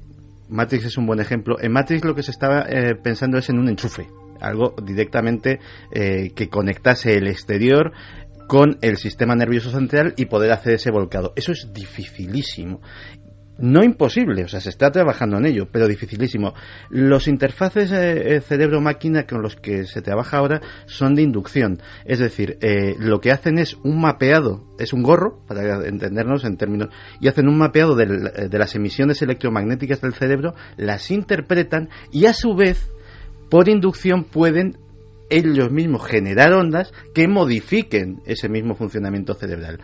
Matrix es un buen ejemplo. En Matrix lo que se estaba eh, pensando es en un enchufe algo directamente eh, que conectase el exterior con el sistema nervioso central y poder hacer ese volcado. Eso es dificilísimo. No imposible, o sea, se está trabajando en ello, pero dificilísimo. Los interfaces eh, cerebro-máquina con los que se trabaja ahora son de inducción. Es decir, eh, lo que hacen es un mapeado, es un gorro, para entendernos en términos, y hacen un mapeado de las emisiones electromagnéticas del cerebro, las interpretan y a su vez por inducción pueden ellos mismos generar ondas que modifiquen ese mismo funcionamiento cerebral.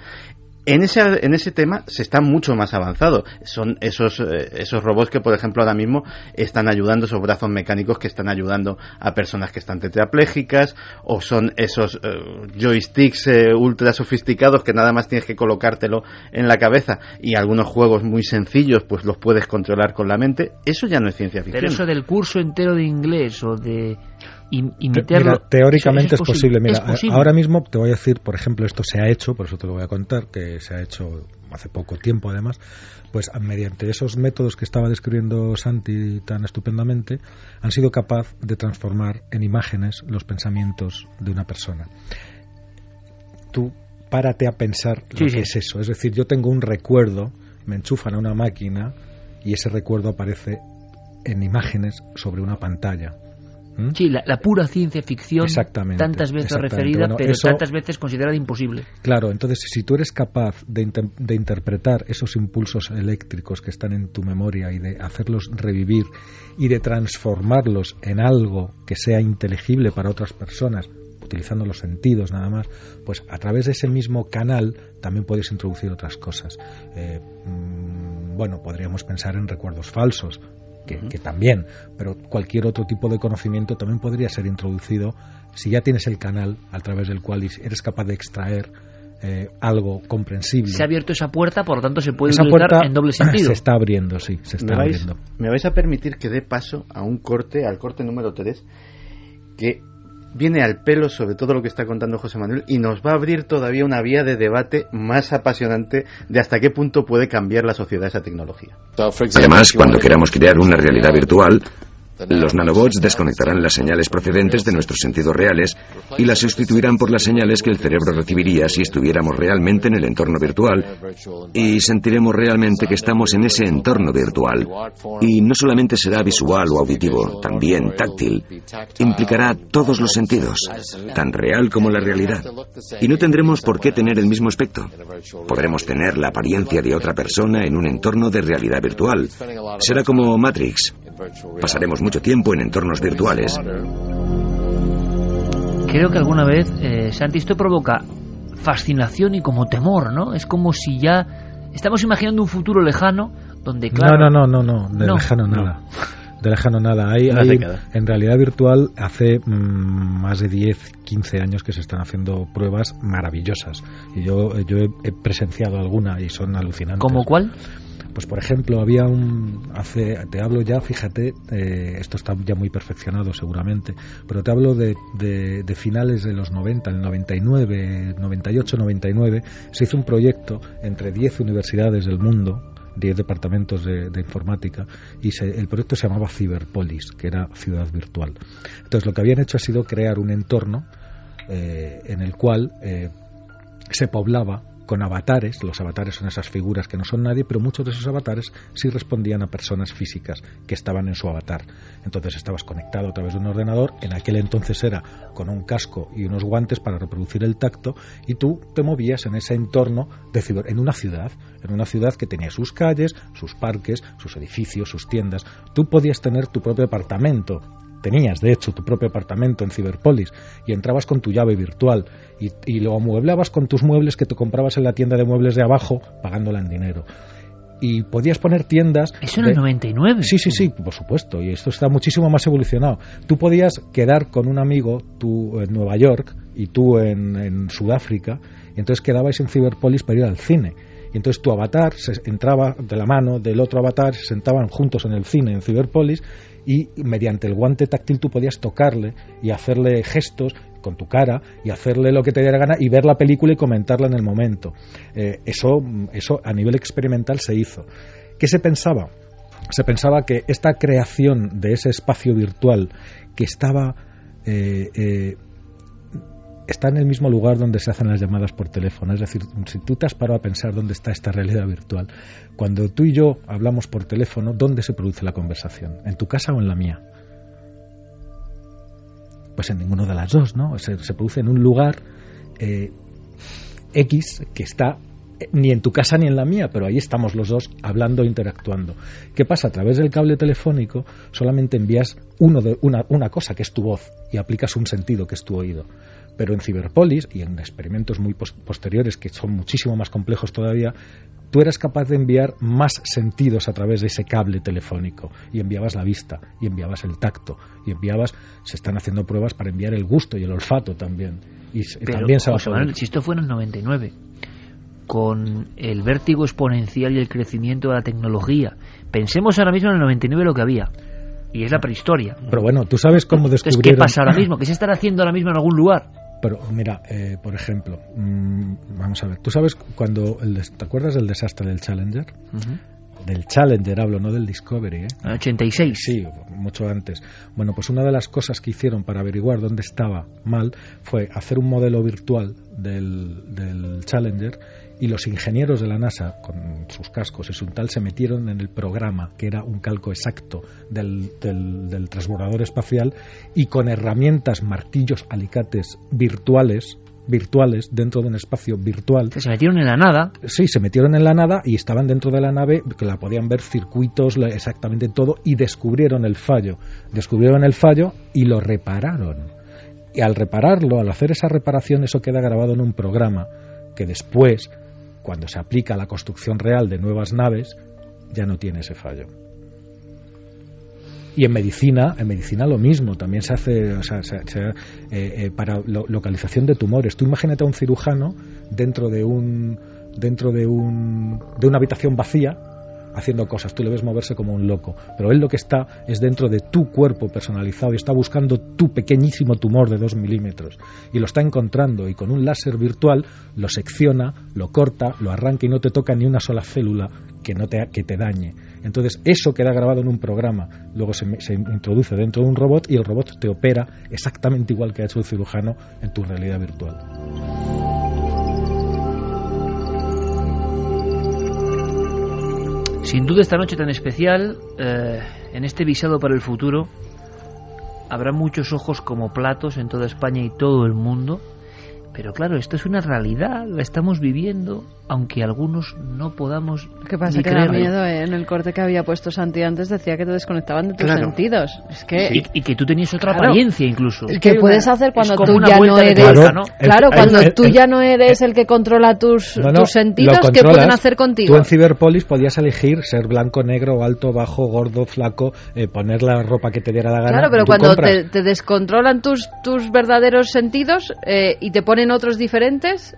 En ese, en ese tema se está mucho más avanzado. Son esos, eh, esos robots que, por ejemplo, ahora mismo están ayudando, esos brazos mecánicos que están ayudando a personas que están tetraplégicas, o son esos eh, joysticks eh, ultra sofisticados que nada más tienes que colocártelo en la cabeza y algunos juegos muy sencillos pues los puedes controlar con la mente. Eso ya no es ciencia ficción. Pero eso del curso entero de inglés o de teóricamente es posible. Mira, ahora mismo te voy a decir, por ejemplo, esto se ha hecho, por eso te lo voy a contar, que se ha hecho hace poco tiempo además, pues mediante esos métodos que estaba describiendo Santi tan estupendamente, han sido capaz de transformar en imágenes los pensamientos de una persona. Tú párate a pensar lo que es eso. Es decir, yo tengo un recuerdo, me enchufan a una máquina y ese recuerdo aparece en imágenes sobre una pantalla ¿Mm? Sí, la, pura ciencia ficción, tantas veces referida, pero tantas veces considerada imposible. Claro, entonces si tú eres capaz de, de, interpretar esos impulsos eléctricos que están en tu memoria y de hacerlos revivir y de transformarlos en algo que sea inteligible para otras personas, utilizando los sentidos nada más, pues a través de ese mismo canal también puedes introducir otras cosas. Eh, mm, bueno, podríamos pensar en recuerdos falsos, que, también, pero cualquier otro tipo de conocimiento también podría ser introducido si ya tienes el canal a través del cual eres capaz de extraer eh, algo comprensible. Se ha abierto esa puerta, por lo tanto se puede utilizar en doble sentido. <clears throat> Se está abriendo, sí, se está ¿Me abriendo. ¿Me vais a permitir que dé paso a un corte, al corte número 3, que viene al pelo sobre todo lo que está contando José Manuel y nos va a abrir todavía una vía de debate más apasionante de hasta qué punto puede cambiar la sociedad esa tecnología. Además, cuando queramos crear una realidad virtual, los nanobots desconectarán las señales procedentes de nuestros sentidos reales y las sustituirán por las señales que el cerebro recibiría si estuviéramos realmente en el entorno virtual y sentiremos realmente que estamos en ese entorno virtual. Y no solamente será visual o auditivo, también táctil. Implicará todos los sentidos, tan real como la realidad. Y no tendremos por qué tener el mismo aspecto. Podremos tener la apariencia de otra persona en un entorno de realidad virtual. Será como Matrix. Pasaremos mucho tiempo en entornos virtuales. Creo que alguna vez, eh, Santi, esto provoca fascinación y como temor, ¿no? Es como si ya estamos imaginando un futuro lejano donde, claro... No, no, no, no, no de lejano nada. De lejano nada. Hay, en realidad virtual hace mm, más de 10, 15 años que se están haciendo pruebas maravillosas. Y yo, yo he, presenciado alguna y son alucinantes. ¿Como cuál? Pues por ejemplo, había un, hace, te hablo ya, fíjate, eh, esto está ya muy perfeccionado seguramente, pero te hablo de, de, finales de los 90, el 99, 98, 99, se hizo un proyecto entre 10 universidades del mundo, 10 departamentos de, informática y el proyecto se llamaba Cyberpolis, que era ciudad virtual. Entonces lo que habían hecho ha sido crear un entorno eh, en el cual eh, se poblaba con avatares, los avatares son esas figuras que no son nadie, pero muchos de esos avatares sí respondían a personas físicas que estaban en su avatar. Entonces estabas conectado a través de un ordenador, en aquel entonces era con un casco y unos guantes para reproducir el tacto, y tú te movías en ese entorno de en una ciudad, en una ciudad que tenía sus calles, sus parques, sus edificios, sus tiendas. Tú podías tener tu propio apartamento tenías de hecho tu propio apartamento en Ciberpolis y entrabas con tu llave virtual y, lo amueblabas con tus muebles que te comprabas en la tienda de muebles de abajo pagándola en dinero y podías poner tiendas. Eso en el 99. Sí, sí, sí, por supuesto. Y esto está muchísimo más evolucionado. Tú podías quedar con un amigo, tú en Nueva York y tú en, en Sudáfrica, y entonces quedabais en Ciberpolis para ir al cine. Y entonces tu avatar se entraba de la mano del otro avatar, se sentaban juntos en el cine en Ciberpolis y mediante el guante táctil tú podías tocarle y hacerle gestos con tu cara y hacerle lo que te diera gana y ver la película y comentarla en el momento. Eh, eso, eso a nivel experimental se hizo. ¿Qué se pensaba? Se pensaba que esta creación de ese espacio virtual que estaba eh, eh, está en el mismo lugar donde se hacen las llamadas por teléfono. Es decir, si tú te has parado a pensar dónde está esta realidad virtual, cuando tú y yo hablamos por teléfono, ¿dónde se produce la conversación? ¿En tu casa o en la mía? Pues en ninguno de las dos, ¿no? Se, produce en un lugar eh, X que está ni en tu casa ni en la mía, pero ahí estamos los dos hablando e interactuando. ¿Qué pasa? A través del cable telefónico solamente envías uno de, una, una cosa, que es tu voz, y aplicas un sentido, que es tu oído. Pero en Ciberpolis y en experimentos muy posteriores, que son muchísimo más complejos todavía, tú eras capaz de enviar más sentidos a través de ese cable telefónico y enviabas la vista y enviabas el tacto y enviabas se están haciendo pruebas para enviar el gusto y el olfato también y también se va a si esto fue en el 99 con el vértigo exponencial y el crecimiento de la tecnología pensemos ahora mismo en el 99 lo que había y es la prehistoria. Pero bueno, tú sabes cómo descubrieron... ¿Qué pasa ahora mismo? ¿Qué se estará haciendo ahora mismo en algún lugar? Pero mira, eh, por ejemplo, mm, vamos a ver, ¿tú sabes cuando, el, te acuerdas del desastre del Challenger? Del Challenger hablo, no del Discovery, ¿eh? 86. Sí, mucho antes. Bueno, pues una de las cosas que hicieron para averiguar dónde estaba mal fue hacer un modelo virtual del, del Challenger y los ingenieros de la NASA, con sus cascos y su tal, se metieron en el programa, que era un calco exacto del, del, transbordador espacial, y con herramientas, martillos, alicates virtuales, virtuales dentro de un espacio virtual. Se metieron en la nada. Sí, se metieron en la nada y estaban dentro de la nave, que la podían ver circuitos, exactamente todo, y descubrieron el fallo. Descubrieron el fallo y lo repararon. Y al repararlo, al hacer esa reparación, eso queda grabado en un programa que después cuando se aplica a la construcción real de nuevas naves, ya no tiene ese fallo. Y en medicina, en medicina lo mismo, también se hace o sea, eh, eh, para localización de tumores. Tú imagínate a un cirujano dentro de un dentro de un de una habitación vacía haciendo cosas, tú le ves moverse como un loco, pero él lo que está es dentro de tu cuerpo personalizado y está buscando tu pequeñísimo tumor de dos milímetros y lo está encontrando y con un láser virtual lo secciona, lo corta, lo arranca y no te toca ni una sola célula que, no te, que te dañe. Entonces eso queda grabado en un programa, luego se, se introduce dentro de un robot y el robot te opera exactamente igual que ha hecho el cirujano en tu realidad virtual. Sin duda esta noche tan especial, eh, en este visado para el futuro, habrá muchos ojos como platos en toda España y todo el mundo. Pero claro, esto es una realidad, la estamos viviendo, aunque algunos no podamos. ¿Qué pasa? que da miedo, ¿eh? En el corte que había puesto Santi antes decía que te desconectaban de tus sentidos. Es que... Y, que tú tenías otra apariencia incluso. ¿Qué puedes hacer cuando tú ya no eres. Claro, cuando tú ya no eres el que controla tus, tus sentidos, ¿qué pueden hacer contigo? Tú en Ciberpolis podías elegir ser blanco, negro, alto, bajo, gordo, flaco, eh, poner la ropa que te diera la gana. Claro, pero cuando te, descontrolan tus, tus verdaderos sentidos eh, y te ponen en otros diferentes?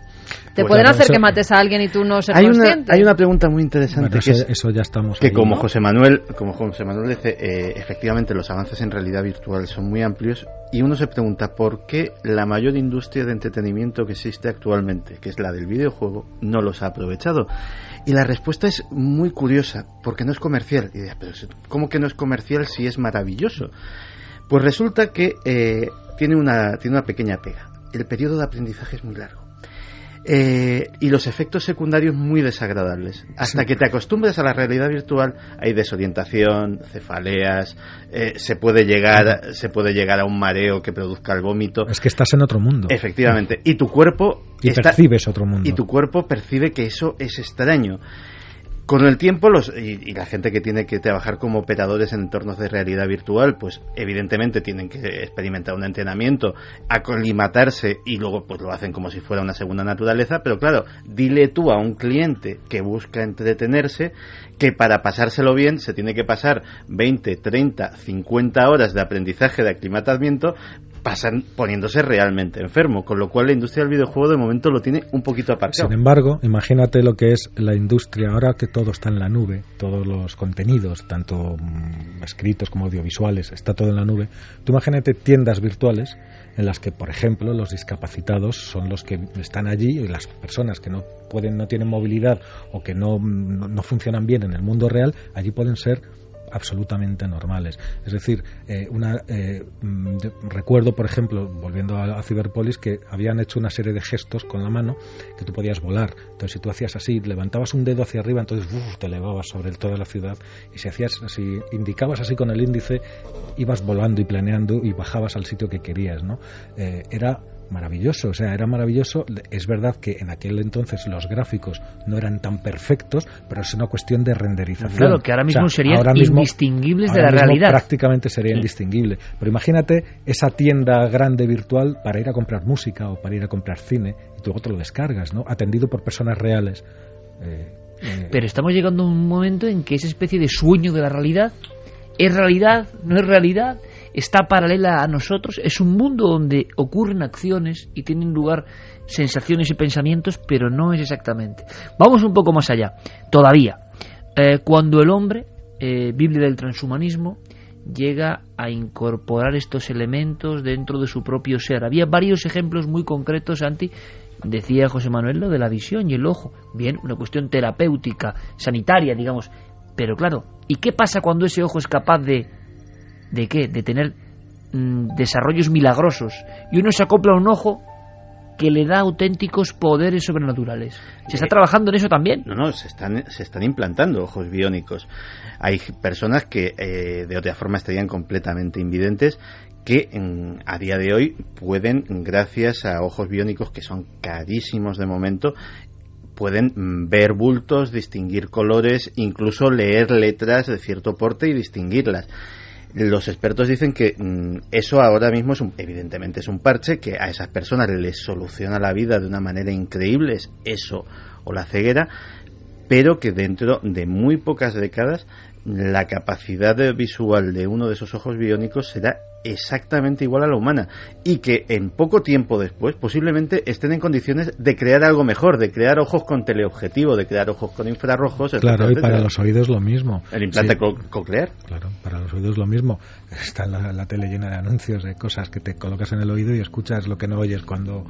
¿Te pues pueden hacer que mates a alguien y tú no seas hay consciente? Una, hay una pregunta muy interesante que eso, ya estamos que como José Manuel como José Manuel dice eh, efectivamente los avances en realidad virtual son muy amplios y uno se pregunta por qué la mayor industria de entretenimiento que existe actualmente que es la del videojuego no los ha aprovechado. Y la respuesta es muy curiosa porque no es comercial. Y pero cómo que no es comercial si es maravilloso pues resulta que eh, tiene una tiene una pequeña pega. El periodo de aprendizaje es muy largo. Eh, y los efectos secundarios muy desagradables. Hasta que te acostumbres a la realidad virtual hay desorientación, cefaleas, eh, se puede llegar se puede llegar a un mareo que produzca el vómito. Es que estás en otro mundo. Efectivamente. Y tu cuerpo y percibes otro mundo. Y tu cuerpo percibe que eso es extraño. Con el tiempo, los, y, la gente que tiene que trabajar como operadores en entornos de realidad virtual, pues evidentemente tienen que experimentar un entrenamiento, aclimatarse y luego pues lo hacen como si fuera una segunda naturaleza, pero claro, dile tú a un cliente que busca entretenerse que para pasárselo bien se tiene que pasar 20, 30, 50 horas de aprendizaje de aclimatamiento pasan poniéndose realmente enfermo, con lo cual la industria del videojuego de momento lo tiene un poquito aparcado. Sin embargo, imagínate lo que es la industria ahora que todo está en la nube, todos los contenidos, tanto mm, escritos como audiovisuales, está todo en la nube. Tú imagínate tiendas virtuales en las que, por ejemplo, los discapacitados son los que están allí y las personas que no pueden, no tienen movilidad o que no, no funcionan bien en el mundo real, allí pueden ser absolutamente normales. Es decir, eh, una, eh, mm, recuerdo, por ejemplo, volviendo a, Ciberpolis, que habían hecho una serie de gestos con la mano que tú podías volar. Entonces, si tú hacías así, levantabas un dedo hacia arriba, entonces te elevabas sobre toda la ciudad. Y si hacías así, indicabas así con el índice, ibas volando y planeando y bajabas al sitio que querías. ¿no? Eh, era maravilloso, o sea, era maravilloso. Es verdad que en aquel entonces los gráficos no eran tan perfectos, pero es una cuestión de renderización. Claro, que ahora mismo serían indistinguibles de la realidad. Prácticamente sería indistinguible. Pero imagínate esa tienda grande virtual para ir a comprar música o para ir a comprar cine y luego te lo descargas, ¿no? Atendido por personas reales. Eh, eh. Pero estamos llegando a un momento en que esa especie de sueño de la realidad es realidad, no es realidad, está paralela a nosotros, es un mundo donde ocurren acciones y tienen lugar sensaciones y pensamientos, pero no es exactamente. Vamos un poco más allá, todavía. Eh, cuando el hombre, eh, Biblia del transhumanismo, llega a incorporar estos elementos dentro de su propio ser. Había varios ejemplos muy concretos, Santi, decía José Manuel, lo de la visión y el ojo. Bien, una cuestión terapéutica, sanitaria, digamos. Pero claro, ¿y qué pasa cuando ese ojo es capaz de ¿De qué? De tener mm, desarrollos milagrosos. Y uno se acopla a un ojo que le da auténticos poderes sobrenaturales. ¿Se está eh, trabajando en eso también? No, no, se están, se están implantando ojos biónicos. Hay personas que eh, de otra forma estarían completamente invidentes que a día de hoy pueden, gracias a ojos biónicos que son carísimos de momento, pueden mm, ver bultos, distinguir colores, incluso leer letras de cierto porte y distinguirlas. Los expertos dicen que mm, eso ahora mismo es evidentemente es un parche que a esas personas les soluciona la vida de una manera increíble, es eso o la ceguera, pero que dentro de muy pocas décadas la capacidad visual de uno de esos ojos biónicos será exactamente igual a la humana y que en poco tiempo después posiblemente estén en condiciones de crear algo mejor, de crear ojos con teleobjetivo, de crear ojos con infrarrojos. Claro, y para los oídos lo mismo. El implante coclear. Claro, para los oídos lo mismo. Está la, la, tele llena de anuncios de cosas que te colocas en el oído y escuchas lo que no oyes cuando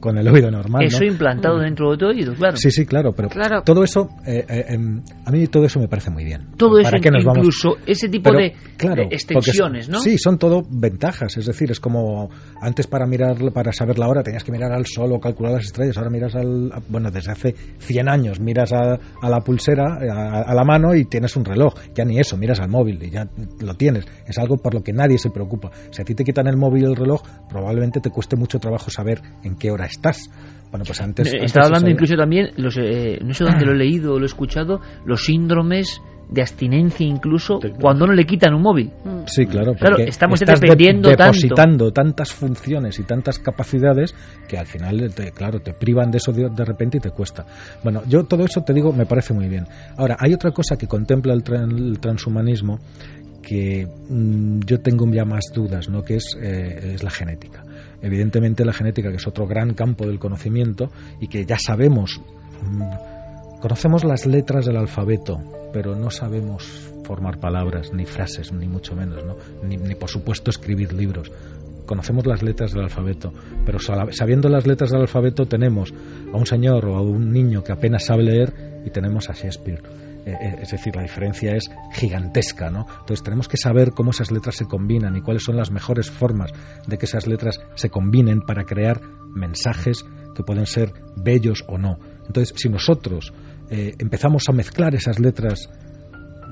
con el oído normal. Eso implantado dentro de tu oído, claro. Sí, sí, claro, pero todo eso, eh, eh, a mí todo eso me parece muy bien. Todo eso, incluso ese tipo de, extensiones, ¿no? Sí, son todo ventajas, es decir, es como antes para mirar, para saber la hora tenías que mirar al sol o calcular las estrellas, ahora miras al, bueno, desde hace 100 años miras a, la pulsera, a, la mano y tienes un reloj, ya ni eso, miras al móvil y ya lo tienes, es algo por lo que nadie se preocupa. Si a ti te quitan el móvil y el reloj, probablemente te cueste mucho trabajo saber en qué hora estás. Bueno, pues antes. Eh, estaba hablando incluso también, los, eh, no sé dónde lo he leído o lo he escuchado, los síndromes de abstinencia incluso cuando no le quitan un móvil. Mm. Sí, claro. Claro, estamos dependiendo depositando tantas funciones y tantas capacidades que al final, te, claro, te privan de eso de, repente y te cuesta. Bueno, yo todo eso te digo, me parece muy bien. Ahora, hay otra cosa que contempla el, transhumanismo que mm, yo tengo ya más dudas, ¿no? Que es, eh, es la genética. Evidentemente la genética, que es otro gran campo del conocimiento y que ya sabemos. Mm, Conocemos las letras del alfabeto, pero no sabemos formar palabras, ni frases, ni mucho menos, ¿no? ni, ni por supuesto escribir libros. Conocemos las letras del alfabeto, pero sabiendo las letras del alfabeto tenemos a un señor o a un niño que apenas sabe leer y tenemos a Shakespeare. Eh, eh, es decir, la diferencia es gigantesca, ¿no? Entonces tenemos que saber cómo esas letras se combinan y cuáles son las mejores formas de que esas letras se combinen para crear mensajes que pueden ser bellos o no. Entonces, si nosotros eh, empezamos a mezclar esas letras,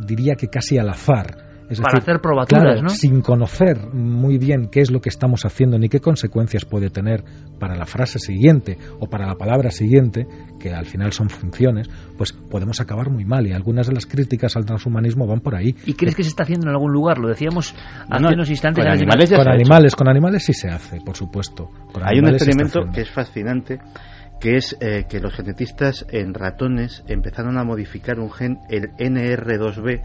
diría que casi al azar. Es para hacer probaturas, ¿no? Sin conocer muy bien qué es lo que estamos haciendo ni qué consecuencias puede tener para la frase siguiente o para la palabra siguiente, que al final son funciones, pues podemos acabar muy mal. Y algunas de las críticas al transhumanismo van por ahí. ¿Y crees que se está haciendo en algún lugar? Lo decíamos hace unos instantes. Con animales, con animales, con animales sí se hace, por supuesto. Hay un experimento que es fascinante que es eh, que los genetistas en ratones empezaron a modificar un gen, el NR2B,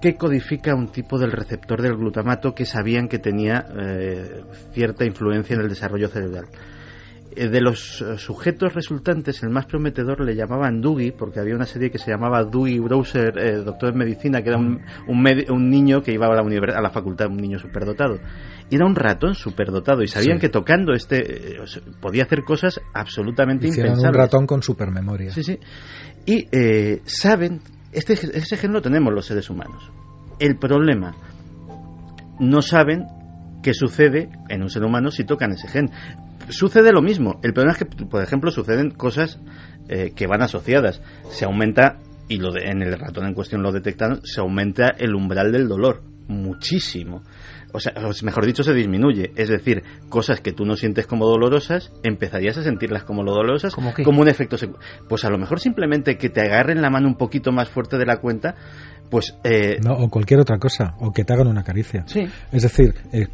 que codifica un tipo del receptor del glutamato que sabían que tenía eh, cierta influencia en el desarrollo cerebral. Eh, de los sujetos resultantes, el más prometedor le llamaban Dewey, porque había una serie que se llamaba Dewey Browser, doctor en medicina, que era un, un, niño que iba a la, a la facultad, un niño superdotado era un ratón superdotado y sabían que tocando este eh, podía hacer cosas absolutamente Hicieron impensables. un ratón con supermemoria. Sí, sí. Y eh, saben, este, ese gen lo tenemos los seres humanos. El problema, no saben qué sucede en un ser humano si tocan ese gen. Sucede lo mismo. El problema es que, por ejemplo, suceden cosas eh, que van asociadas. Se aumenta, y lo en el ratón en cuestión lo detectaron, se aumenta el umbral del dolor muchísimo. O sea, mejor dicho, se disminuye. Es decir, cosas que tú no sientes como dolorosas, empezarías a sentirlas como dolorosas, como un efecto. Pues a lo mejor simplemente que te agarren la mano un poquito más fuerte de la cuenta pues eh, no, o cualquier otra cosa o que te hagan una caricia. Sí. es decir eh,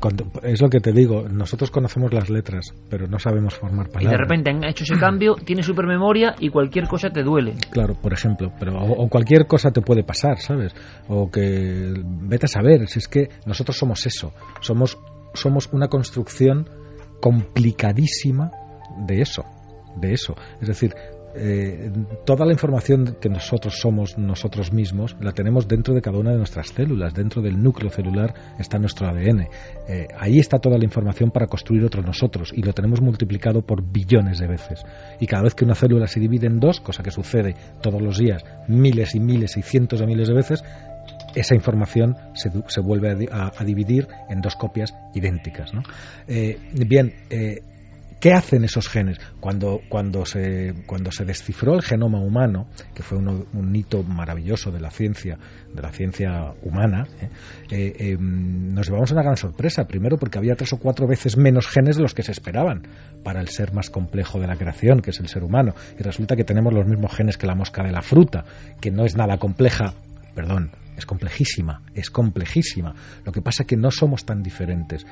es lo que te digo nosotros conocemos las letras pero no sabemos formar palabras y de repente han hecho ese <clears throat> cambio tienes supermemoria y cualquier cosa te duele. Claro por ejemplo pero o, cualquier cosa te puede pasar sabes o que vete a saber si es que nosotros somos eso somos somos una construcción complicadísima de eso de eso. Es decir eh, toda la información que nosotros somos nosotros mismos la tenemos dentro de cada una de nuestras células, dentro del núcleo celular está nuestro ADN. Eh, ahí está toda la información para construir otro nosotros y lo tenemos multiplicado por billones de veces. Y cada vez que una célula se divide en dos, cosa que sucede todos los días, miles y miles y cientos de miles de veces, esa información se, vuelve a, dividir en dos copias idénticas. Eh, bien, ¿Qué hacen esos genes? Cuando, cuando, se, cuando se descifró el genoma humano, que fue un hito maravilloso de la ciencia, de la ciencia humana, ¿eh? Eh, em, nos llevamos una gran sorpresa. Primero porque había tres o cuatro veces menos genes de los que se esperaban para el ser más complejo de la creación, que es el ser humano. Y resulta que tenemos los mismos genes que la mosca de la fruta, que no es nada compleja, perdón, es complejísima, es complejísima. Lo que pasa es que no somos tan diferentes.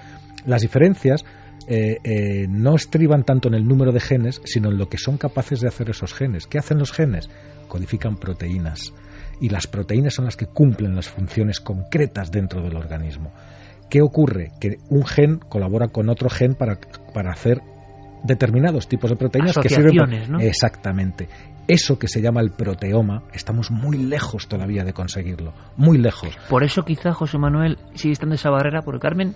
Las diferencias eh, eh, no estriban tanto en el número de genes, sino en lo que son capaces de hacer esos genes. ¿Qué hacen los genes? Codifican proteínas. Y las proteínas son las que cumplen las funciones concretas dentro del organismo. ¿Qué ocurre? Que un gen colabora con otro gen para, para hacer determinados tipos de proteínas que sirven ¿no? exactamente eso que se llama el proteoma estamos muy lejos todavía de conseguirlo muy lejos por eso quizá José Manuel sigue estando esa barrera porque Carmen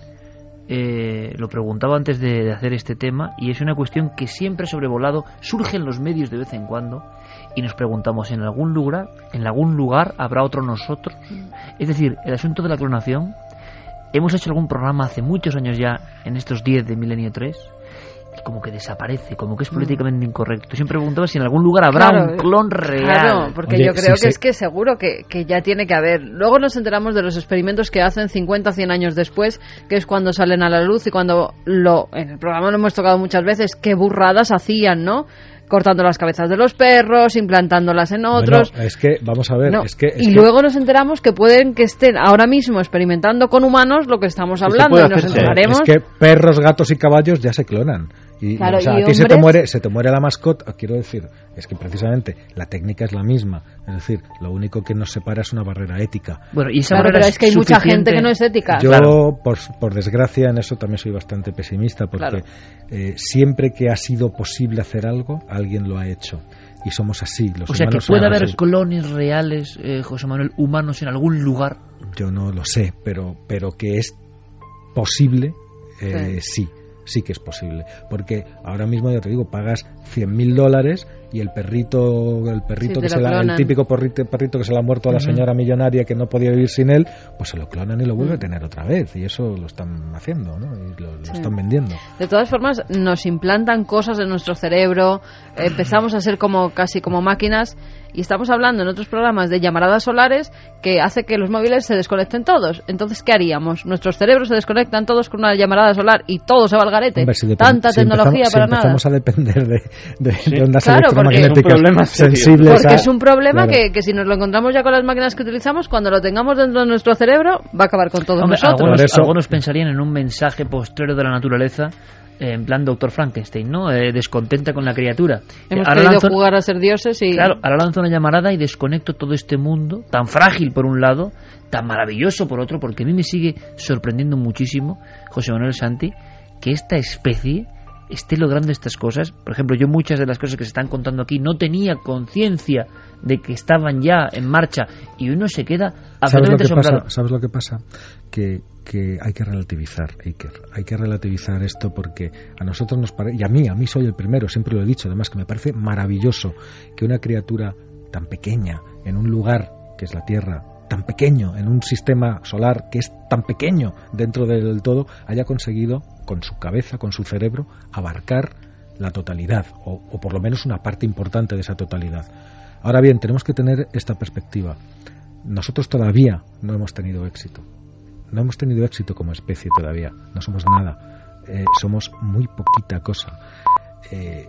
eh, lo preguntaba antes de, hacer este tema y es una cuestión que siempre sobrevolado, surge en los medios de vez en cuando y nos preguntamos en algún lugar, en algún lugar habrá otro nosotros. Es decir, el asunto de la clonación, hemos hecho algún programa hace muchos años ya, en estos 10 de Milenio 3, como que desaparece, como que es mm. políticamente incorrecto. Siempre preguntaba si en algún lugar habrá un clon real. Claro, porque yo creo que es que seguro que, que, ya tiene que haber. Luego nos enteramos de los experimentos que hacen 50 o 100 años después, que es cuando salen a la luz y cuando lo en el programa lo hemos tocado muchas veces, qué burradas hacían, ¿no? cortando las cabezas de los perros, implantándolas en otros. es que, vamos a ver, es que... y luego nos enteramos que pueden que estén ahora mismo experimentando con humanos lo que estamos hablando y nos enteraremos... Es que perros, gatos y caballos ya se clonan. Y, o sea, aquí se te muere, se te muere la mascota, quiero decir, es que precisamente la técnica es la misma, es decir, lo único que nos separa es una barrera ética. Bueno, y esa pero es que hay mucha gente que no es ética. Yo, por, por, desgracia, en eso también soy bastante pesimista, porque eh, siempre que ha sido posible hacer algo, alguien lo ha hecho y somos así. Los o sea, que puede haber clones reales, eh, José Manuel, humanos en algún lugar. Yo no lo sé, pero, pero que es posible, eh, sí sí que es posible. Porque ahora mismo, ya te digo, pagas 100.000 dólares y el perrito, el perrito que se la, el típico perrito, perrito que se le ha muerto a la señora millonaria que no podía vivir sin él, pues se lo clonan y lo vuelve a tener otra vez. Y eso lo están haciendo, ¿no? Y lo, están vendiendo. De todas formas, nos implantan cosas en nuestro cerebro, empezamos a ser como casi como máquinas y estamos hablando en otros programas de llamaradas solares que hace que los móviles se desconecten todos. Entonces, ¿qué haríamos? Nuestros cerebros se desconectan todos con una llamarada solar y todo se va al garete. Tanta tecnología para nada. Empezamos a depender de, de, ondas electromagnéticas sensibles. Porque es un problema que, que, si nos lo encontramos ya con las máquinas que utilizamos, cuando lo tengamos dentro de nuestro cerebro, va a acabar con todos nosotros. Algunos, algunos pensarían en un mensaje postrero de la naturaleza en plan Doctor Frankenstein, ¿no? Eh, descontenta con la criatura. Hemos querido jugar a ser dioses y... Claro, ahora lanzo una llamarada y desconecto todo este mundo, tan frágil por un lado, tan maravilloso por otro, porque a mí me sigue sorprendiendo muchísimo, José Manuel Santi, que esta especie esté logrando estas cosas. Por ejemplo, yo muchas de las cosas que se están contando aquí no tenía conciencia de que estaban ya en marcha y uno se queda absolutamente ¿Sabes ¿Sabes lo que pasa? Que que hay que relativizar, Iker. Hay que relativizar esto porque a nosotros nos parece, y a mí, a mí soy el primero, siempre lo he dicho, además que me parece maravilloso que una criatura tan pequeña en un lugar que es la Tierra, tan pequeño en un sistema solar que es tan pequeño dentro del todo, haya conseguido con su cabeza, con su cerebro, abarcar la totalidad o, por lo menos una parte importante de esa totalidad. Ahora bien, tenemos que tener esta perspectiva. Nosotros todavía no hemos tenido éxito no hemos tenido éxito como especie todavía, no somos nada, eh, somos muy poquita cosa. Eh,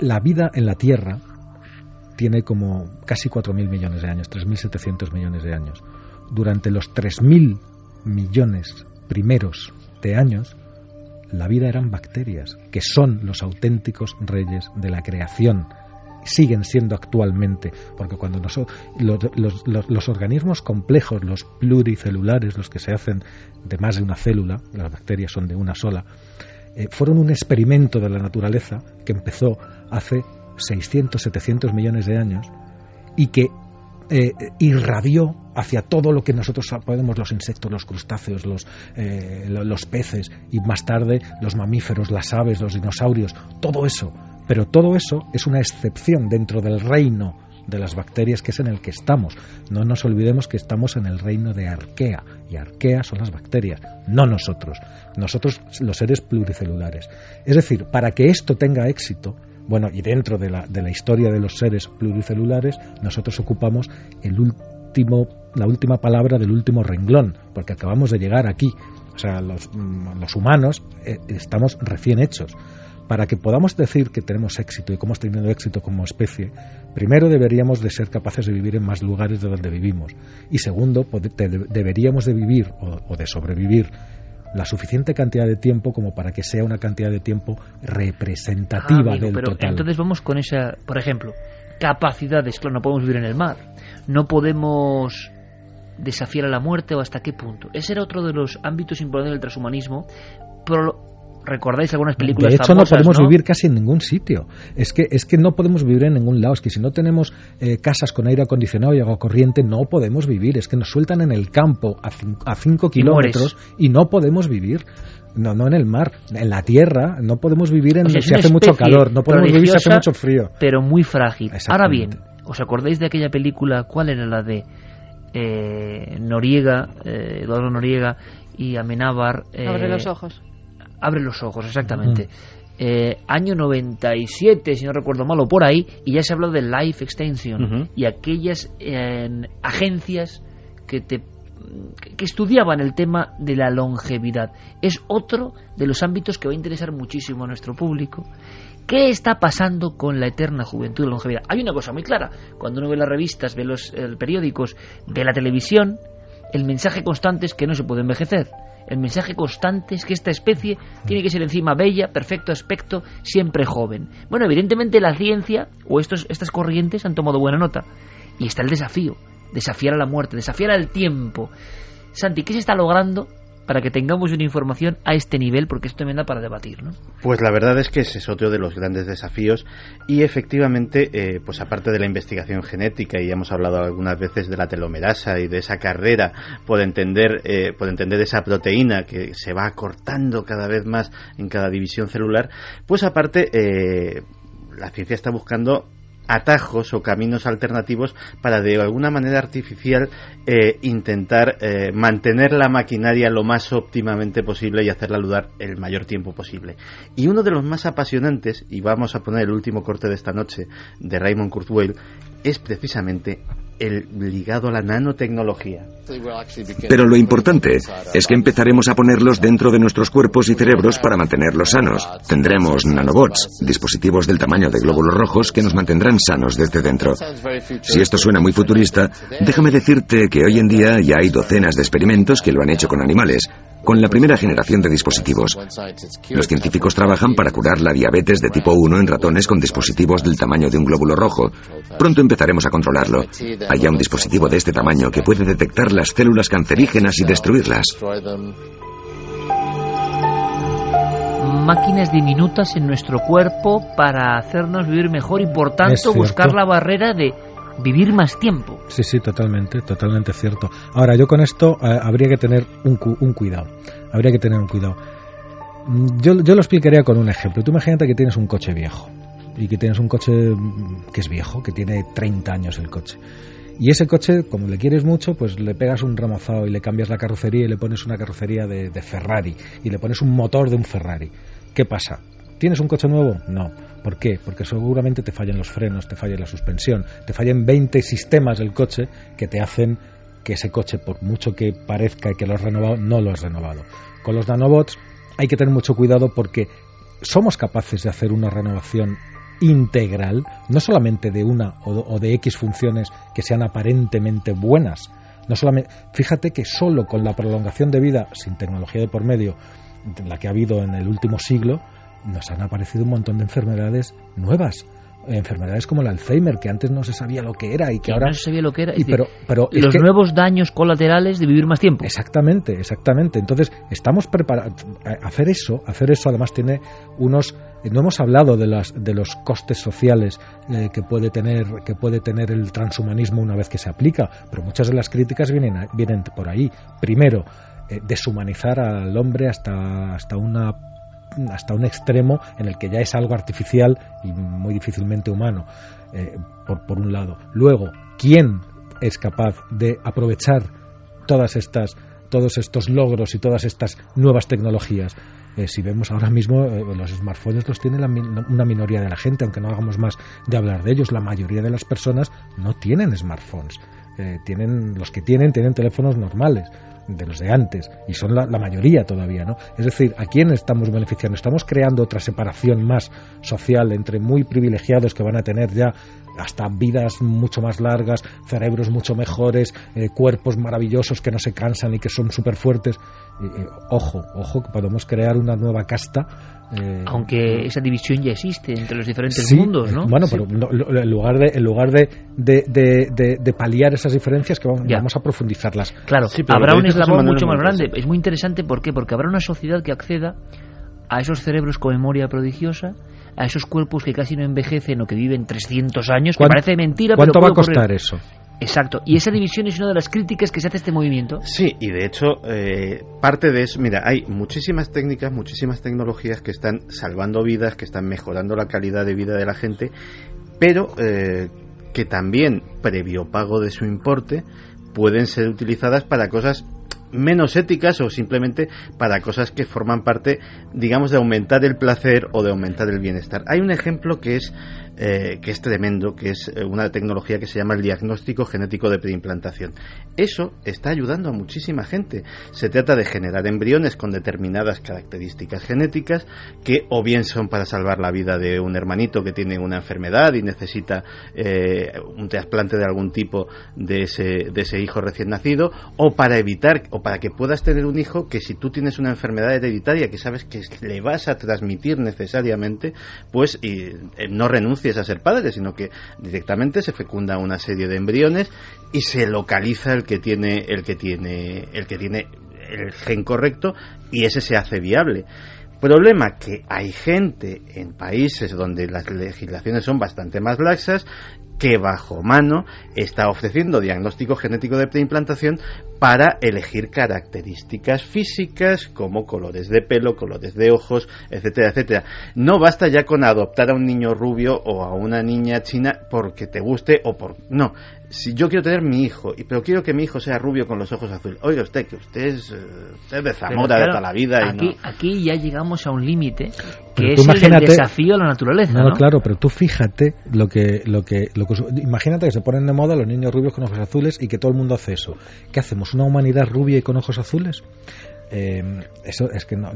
la vida en la Tierra tiene como casi 4.000 millones de años, 3.700 millones de años. Durante los 3.000 millones primeros de años, la vida eran bacterias, que son los auténticos reyes de la creación. Siguen siendo actualmente, porque cuando los, los, organismos complejos, los pluricelulares, los que se hacen de más de una célula, las bacterias son de una sola, eh, fueron un experimento de la naturaleza que empezó hace 600, 700 millones de años y que eh, irradió hacia todo lo que nosotros podemos, los insectos, los crustáceos, los, eh, los peces y más tarde los mamíferos, las aves, los dinosaurios, todo eso. Pero todo eso es una excepción dentro del reino de las bacterias que es en el que estamos. No nos olvidemos que estamos en el reino de Arquea y Arquea son las bacterias, no nosotros. Nosotros los seres pluricelulares. Es decir, para que esto tenga éxito, bueno, y dentro de la, de la historia de los seres pluricelulares, nosotros ocupamos el último, la última palabra del último renglón, porque acabamos de llegar aquí. O sea, los, mm, los humanos eh, estamos recién hechos. Para que podamos decir que tenemos éxito y que hemos tenido éxito como especie, primero deberíamos de ser capaces de vivir en más lugares de donde vivimos. Y segundo, deberíamos de vivir o de sobrevivir la suficiente cantidad de tiempo como para que sea una cantidad de tiempo representativa ah, del pero Entonces vamos con esa, por ejemplo, capacidades, claro, no podemos vivir en el mar, no podemos desafiar a la muerte o hasta qué punto. Ese era otro de los ámbitos importantes del transhumanismo, pero recordáis algunas películas de hecho no podemos vivir casi en ningún sitio es que es que no podemos vivir en ningún lado es que si no tenemos eh, casas con aire acondicionado y agua corriente no podemos vivir es que nos sueltan en el campo a 5 kilómetros y, no podemos vivir no, no en el mar, en la tierra, no podemos vivir en si hace mucho calor, no podemos vivir si hace mucho frío. Pero muy frágil. Ahora bien, ¿os acordáis de aquella película? ¿Cuál era la de eh, Noriega, eh, Eduardo Noriega y Amenábar? Abre los ojos. Abre los ojos, exactamente. Eh, año 97, si no recuerdo mal, o por ahí, y ya se habló de Life Extension y aquellas agencias que te que estudiaban el tema de la longevidad. Es otro de los ámbitos que va a interesar muchísimo a nuestro público. ¿Qué está pasando con la eterna juventud y la longevidad? Hay una cosa muy clara. Cuando uno ve las revistas, ve los periódicos, ve la televisión, el mensaje constante es que no se puede envejecer. El mensaje constante es que esta especie tiene que ser encima bella, perfecto aspecto, siempre joven. Bueno, evidentemente la ciencia o estos, estas corrientes han tomado buena nota. Y está el desafío, desafiar a la muerte, desafiar al tiempo. Santi, ¿qué se está logrando para que tengamos una información a este nivel, porque esto me da para debatir, ¿no? Pues la verdad es que ese es otro de los grandes desafíos y efectivamente, eh, pues aparte de la investigación genética y hemos hablado algunas veces de la telomerasa y de esa carrera por entender, eh, por entender esa proteína que se va acortando cada vez más en cada división celular, pues aparte eh, la ciencia está buscando atajos o caminos alternativos para de alguna manera artificial eh, intentar eh, mantener la maquinaria lo más óptimamente posible y hacerla dudar el mayor tiempo posible. Y uno de los más apasionantes, y vamos a poner el último corte de esta noche de Raymond Kurzweil, es precisamente el ligado a la nanotecnología. Pero lo importante es que empezaremos a ponerlos dentro de nuestros cuerpos y cerebros para mantenerlos sanos. Tendremos nanobots, dispositivos del tamaño de glóbulos rojos que nos mantendrán sanos desde dentro. Si esto suena muy futurista, déjame decirte que hoy en día ya hay docenas de experimentos que lo han hecho con animales, con la primera generación de dispositivos. Los científicos trabajan para curar la diabetes de tipo 1 en ratones con dispositivos del tamaño de un glóbulo rojo. Pronto empezaremos a controlarlo. Hay ya un dispositivo de este tamaño que puede detectar las células cancerígenas y destruirlas. Máquinas diminutas en nuestro cuerpo para hacernos vivir mejor y por tanto buscar la barrera de vivir más tiempo. Sí, sí, totalmente, totalmente cierto. Ahora, yo con esto eh, habría que tener un, un, cuidado. Habría que tener un cuidado. Mm, yo, yo lo explicaría con un ejemplo. Tú imagínate que tienes un coche viejo y que tienes un coche mm, que es viejo, que tiene 30 años el coche. Y ese coche, como le quieres mucho, pues le pegas un ramozado y le cambias la carrocería y le pones una carrocería de, de Ferrari y le pones un motor de un Ferrari. ¿Qué pasa? ¿Tienes un coche nuevo? No. ¿Por qué? Porque seguramente te fallan los frenos, te falla la suspensión, te fallan 20 sistemas del coche que te hacen que ese coche, por mucho que parezca que lo has renovado, no lo has renovado. Con los nanobots hay que tener mucho cuidado porque somos capaces de hacer una renovación integral, no solamente de una o de X funciones que sean aparentemente buenas. No solamente, fíjate que solo con la prolongación de vida, sin tecnología de por medio, la que ha habido en el último siglo, nos han aparecido un montón de enfermedades nuevas enfermedades como el Alzheimer, que antes no se sabía lo que era y que ahora... No se sabía lo que era. Y pero, pero los nuevos daños colaterales de vivir más tiempo. Exactamente, exactamente. Entonces, estamos preparados... Hacer eso, hacer eso además tiene unos... No hemos hablado de, las, de los costes sociales eh, que, puede tener, que puede tener el transhumanismo una vez que se aplica, pero muchas de las críticas vienen, vienen por ahí. Primero, eh, deshumanizar al hombre hasta, hasta una hasta un extremo en el que ya es algo artificial y muy difícilmente humano, eh, por, por un lado. Luego, ¿quién es capaz de aprovechar todas estas todos estos logros y todas estas nuevas tecnologías. Eh, si vemos ahora mismo, eh, los smartphones los tiene una minoría de la gente, aunque no hagamos más de hablar de ellos. La mayoría de las personas no tienen smartphones. tienen los que tienen tienen teléfonos normales de los de antes, y son la, mayoría todavía, ¿no? Es decir, ¿a quién estamos beneficiando? Estamos creando otra separación más social entre muy privilegiados que van a tener ya hasta vidas mucho más largas, cerebros mucho mejores, eh, cuerpos maravillosos que no se cansan y que son súper fuertes. ojo, ojo, que podemos crear una nueva casta. Eh, Aunque esa división ya existe entre los diferentes mundos, ¿no? Bueno, pero en lugar de, en lugar de, de, de, paliar esas diferencias, que vamos, vamos a profundizarlas. Claro, habrá un eslabón mucho más grande. Es muy interesante, ¿por qué? Porque habrá una sociedad que acceda a esos cerebros con memoria prodigiosa a esos cuerpos que casi no envejecen o que viven 300 años, que parece mentira, ¿Cuánto va a costar eso? Exacto, y esa división es una de las críticas que se hace a este movimiento. Sí, y de hecho, eh, parte de eso, mira, hay muchísimas técnicas, muchísimas tecnologías que están salvando vidas, que están mejorando la calidad de vida de la gente, pero eh, que también, previo pago de su importe, pueden ser utilizadas para cosas menos éticas o simplemente para cosas que forman parte, digamos, de aumentar el placer o de aumentar el bienestar. Hay un ejemplo que es eh, que es tremendo, que es eh, una tecnología que se llama el diagnóstico genético de preimplantación. Eso está ayudando a muchísima gente. Se trata de generar embriones con determinadas características genéticas que o bien son para salvar la vida de un hermanito que tiene una enfermedad y necesita eh, un trasplante de algún tipo de ese, de ese hijo recién nacido, o para evitar para que puedas tener un hijo que si tú tienes una enfermedad hereditaria que sabes que le vas a transmitir necesariamente, pues y, no renuncies a ser padre, sino que directamente se fecunda una serie de embriones y se localiza el que tiene el que tiene el que tiene el gen correcto y ese se hace viable. Problema que hay gente en países donde las legislaciones son bastante más laxas que bajo mano está ofreciendo diagnóstico genético de preimplantación para elegir características físicas como colores de pelo, colores de ojos, etcétera, etcétera. No basta ya con adoptar a un niño rubio o a una niña china porque te guste o por no, si yo quiero tener mi hijo, pero quiero que mi hijo sea rubio con los ojos azules, oiga usted, que usted es, eh, de Zamora de toda la vida. Aquí, aquí ya llegamos a un límite que es el desafío a la naturaleza. No, claro, pero tú fíjate lo que, lo que, lo que. Imagínate que se ponen de moda los niños rubios con ojos azules y que todo el mundo hace eso. ¿Qué hacemos? ¿Una humanidad rubia y con ojos azules? Eh, eso es que no,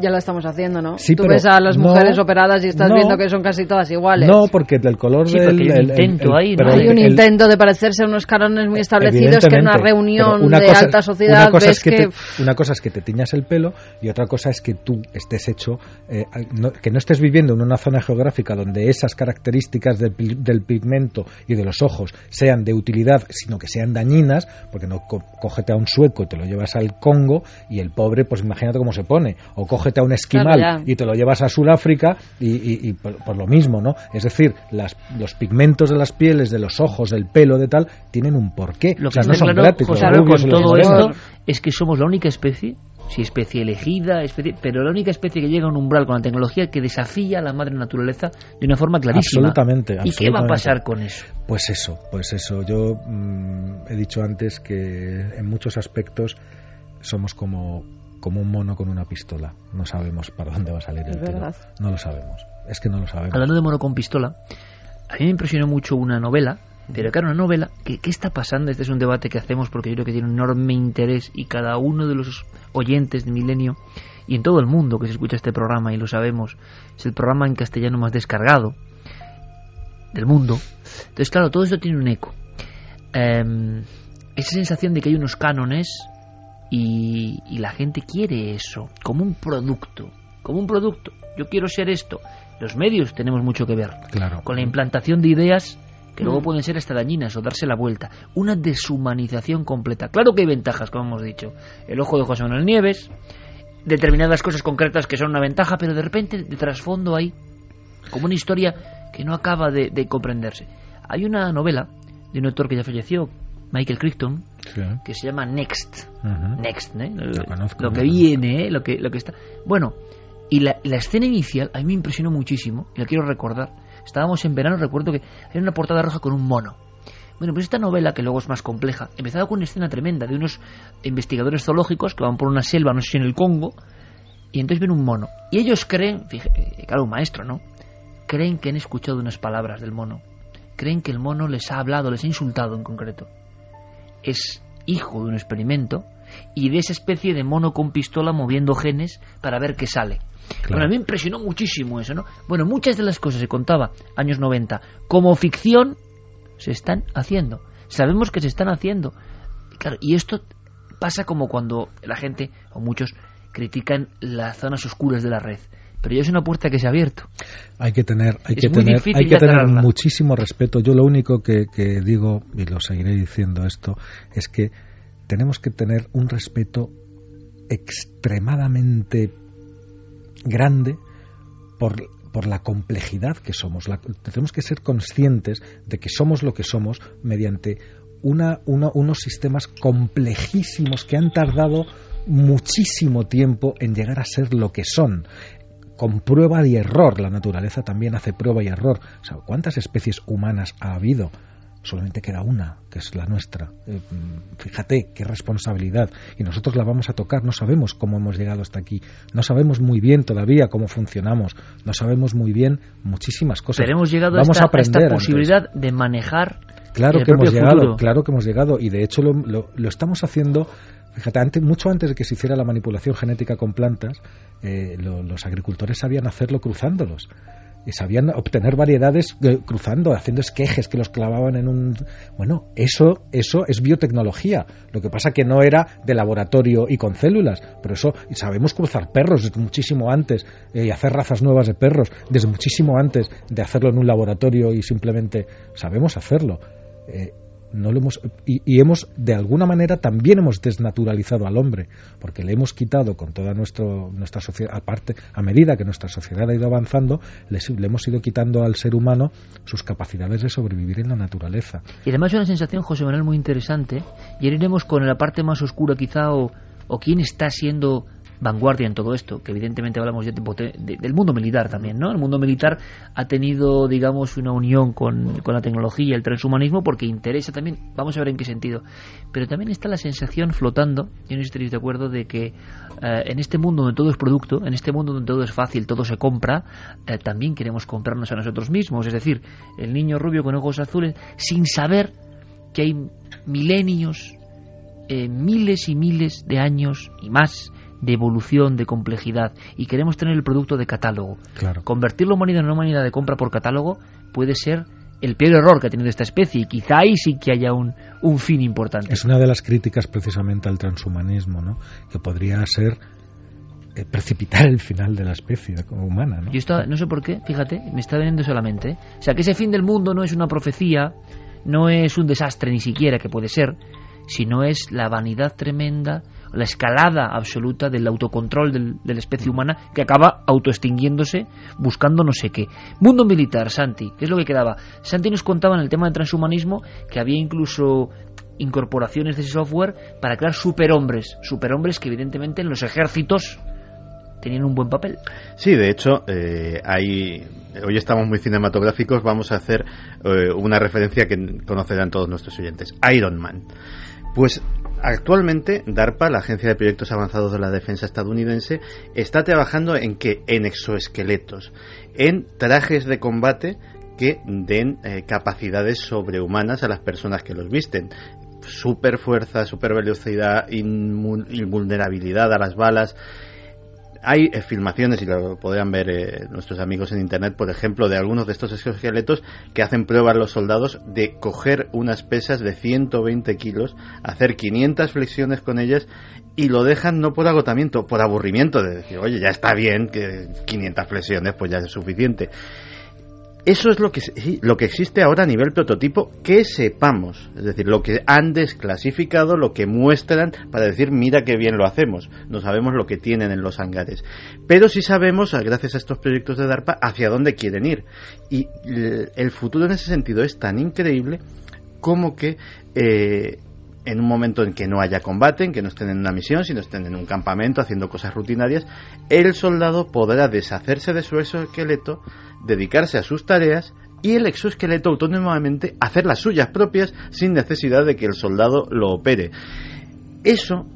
ya lo estamos haciendo, ¿no? Tú ves a las mujeres operadas y estás viendo que son casi todas iguales. No, porque del color del. Hay un intento ahí, Hay un intento de parecerse a unos carones muy establecidos que en una reunión de alta sociedad una cosa ves es que, una cosa es que te tiñas el pelo y otra cosa es que tú estés hecho eh, que no estés viviendo en una zona geográfica donde esas características del, del, pigmento y de los ojos sean de utilidad, sino que sean dañinas, porque no cógete a un sueco y te lo llevas al Congo y el pobre, pues imagínate cómo se pone. O cógete a un esquimal y te lo llevas a Sudáfrica y, por, lo mismo, ¿no? Es decir, las, los pigmentos de las pieles, de los ojos, del pelo, de tal, tienen un porqué. Lo que no son gratis. con todo esto es que somos la única especie si especie elegida, especie, pero la única especie que llega a un umbral con la tecnología que desafía a la madre naturaleza de una forma clarísima. Absolutamente. ¿Y qué va a pasar con eso? Pues eso, pues eso. Yo mm, he dicho antes que en muchos aspectos somos como, como un mono con una pistola. No sabemos para dónde va a salir el tiro. No lo sabemos. Es que no lo sabemos. Hablando de mono con pistola, a mí me impresionó mucho una novela Pero claro, una novela, ¿qué, ¿qué está pasando? Este es un debate que hacemos porque yo creo que tiene un enorme interés y cada uno de los oyentes de Milenio y en todo el mundo que se escucha este programa, y lo sabemos, es el programa en castellano más descargado del mundo. Entonces, claro, todo esto tiene un eco. Em, esa sensación de que hay unos cánones y, y, la gente quiere eso, como un producto, como un producto. Yo quiero ser esto. Los medios tenemos mucho que ver claro. con la implantación de ideas que luego mm. pueden ser hasta dañinas o darse la vuelta. Una deshumanización completa. Claro que hay ventajas, como hemos dicho. El ojo de José Manuel Nieves, determinadas cosas concretas que son una ventaja, pero de repente de trasfondo hay como una historia que no acaba de, comprenderse. Hay una novela de un autor que ya falleció, Michael Crichton, que se llama Next. Next, ¿eh? lo, que viene, ¿eh? lo, que, lo que está. Bueno, y la, la, escena inicial a mí me impresionó muchísimo, y la quiero recordar. Estábamos en verano, recuerdo que hay una portada roja con un mono. Bueno, pues esta novela, que luego es más compleja, empezaba con una escena tremenda de unos investigadores zoológicos que van por una selva, no sé si en el Congo, y entonces ven un mono. Y ellos creen, fíjate, claro, un maestro, ¿no? Creen que han escuchado unas palabras del mono. Creen que el mono les ha hablado, les ha insultado en concreto. Es hijo de un experimento y de esa especie de mono con pistola moviendo genes para ver qué sale. Bueno, a mí me impresionó muchísimo eso, ¿no? Bueno, muchas de las cosas se contaba, años 90, como ficción, se están haciendo. Sabemos que se están haciendo. Claro, y esto pasa como cuando la gente, o muchos, critican las zonas oscuras de la red. Pero ya es una puerta que se ha abierto. Hay que tener, hay que tener, hay que tener muchísimo respeto. Yo lo único que, que digo, y lo seguiré diciendo esto, es que tenemos que tener un respeto extremadamente grande por, por la complejidad que somos. tenemos que ser conscientes de que somos lo que somos mediante una, unos sistemas complejísimos que han tardado muchísimo tiempo en llegar a ser lo que son con prueba y error. La naturaleza también hace prueba y error. ¿Cuántas especies humanas ha habido? solamente queda una, que es la nuestra. Eh, fíjate qué responsabilidad. Y nosotros la vamos a tocar, no sabemos cómo hemos llegado hasta aquí, no sabemos muy bien todavía cómo funcionamos, no sabemos muy bien muchísimas cosas. Pero hemos llegado vamos a, esta, posibilidad de manejar. Claro que hemos llegado, claro que hemos llegado, y de hecho lo, lo, estamos haciendo. Fíjate, antes, mucho antes de que se hiciera la manipulación genética con plantas, eh, los agricultores sabían hacerlo cruzándolos y sabían obtener variedades eh, cruzando, haciendo esquejes que los clavaban en un... Bueno, eso, eso es biotecnología. Lo que pasa que no era de laboratorio y con células, pero eso sabemos cruzar perros desde muchísimo antes eh, y hacer razas nuevas de perros desde muchísimo antes de hacerlo en un laboratorio y simplemente sabemos hacerlo. No lo hemos y, hemos de alguna manera también hemos desnaturalizado al hombre porque le hemos quitado con toda nuestro, nuestra sociedad aparte a medida que nuestra sociedad ha ido avanzando le, hemos ido quitando al ser humano sus capacidades de sobrevivir en la naturaleza. Y además una sensación José Manuel muy interesante y iremos con la parte más oscura quizá o, o quién está siendo vanguardia en todo esto, que evidentemente hablamos ya del mundo militar también, ¿no? El mundo militar ha tenido, digamos, una unión con, la tecnología y el transhumanismo porque interesa también, vamos a ver en qué sentido, pero también está la sensación flotando, yo no estoy de acuerdo, de que eh, en este mundo donde todo es producto, en este mundo donde todo es fácil, todo se compra, eh, también queremos comprarnos a nosotros mismos, es decir, el niño rubio con ojos azules, sin saber que hay milenios, eh, miles y miles de años y más de evolución, de complejidad, y queremos tener el producto de catálogo. Convertir la humanidad en una humanidad de compra por catálogo puede ser el peor error que ha tenido esta especie y quizá ahí sí que haya un, un fin importante. Es una de las críticas precisamente al transhumanismo, ¿no? que podría ser eh, precipitar el final de la especie humana. ¿no? Yo no sé por qué, fíjate, me está veniendo solamente. O sea, que ese fin del mundo no es una profecía, no es un desastre ni siquiera, que puede ser, sino es la vanidad tremenda la escalada absoluta del autocontrol de la especie humana que acaba autoextinguiéndose buscando no sé qué. Mundo militar, Santi, ¿qué es lo que quedaba? Santi nos contaba en el tema del transhumanismo que había incluso incorporaciones de ese software para crear superhombres, superhombres que evidentemente en los ejércitos tenían un buen papel. Sí, de hecho, eh, hay, hoy estamos muy cinematográficos, vamos a hacer eh, una referencia que conocerán todos nuestros oyentes, Iron Man. Pues actualmente DARPA, la Agencia de Proyectos Avanzados de la Defensa estadounidense, está trabajando en que en exoesqueletos, en trajes de combate que den eh, capacidades sobrehumanas a las personas que los visten. Super fuerza, super velocidad, invulnerabilidad a las balas hay filmaciones, y lo podrán ver eh, nuestros amigos en internet, por ejemplo, de algunos de estos exoesqueletos que hacen pruebas los soldados de coger unas pesas de 120 kilos, hacer 500 flexiones con ellas y lo dejan no por agotamiento, por aburrimiento, de decir, oye, ya está bien, que 500 flexiones pues ya es suficiente. Eso es lo que, lo que existe ahora a nivel prototipo que sepamos. Es decir, lo que han desclasificado, lo que muestran para decir, mira qué bien lo hacemos. No sabemos lo que tienen en los hangares. Pero sí sabemos, gracias a estos proyectos de DARPA, hacia dónde quieren ir. Y el futuro en ese sentido es tan increíble como que eh, en un momento en que no haya combate, en que no estén en una misión, sino estén en un campamento haciendo cosas rutinarias, el soldado podrá deshacerse de su exoesqueleto, dedicarse a sus tareas y el exoesqueleto autónomamente hacer las suyas propias sin necesidad de que el soldado lo opere. Eso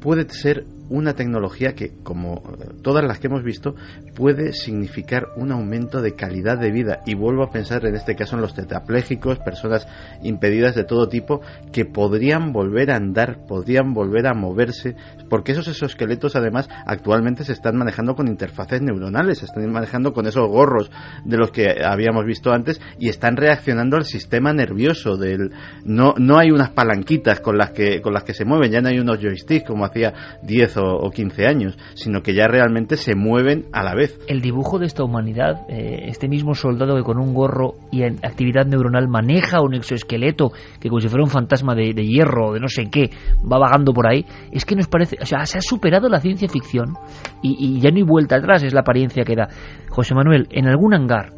puede ser una tecnología que, como todas las que hemos visto, puede significar un aumento de calidad de vida. Y vuelvo a pensar en este caso en los tetrapléjicos, personas impedidas de todo tipo, que podrían volver a andar, podrían volver a moverse, porque esos exoesqueletos además actualmente se están manejando con interfaces neuronales, se están manejando con esos gorros de los que habíamos visto antes y están reaccionando al sistema nervioso del no no hay unas palanquitas con las que con las que se mueven, ya no hay unos joysticks como hacía 10 o, 15 años, sino que ya realmente se mueven a la vez. El dibujo de esta humanidad, eh, este mismo soldado que con un gorro y en actividad neuronal maneja un exoesqueleto que como si fuera un fantasma de, hierro o de no sé qué, va vagando por ahí, es que nos parece, o sea, se ha superado la ciencia ficción y, ya no hay vuelta atrás, es la apariencia que da. José Manuel, en algún hangar,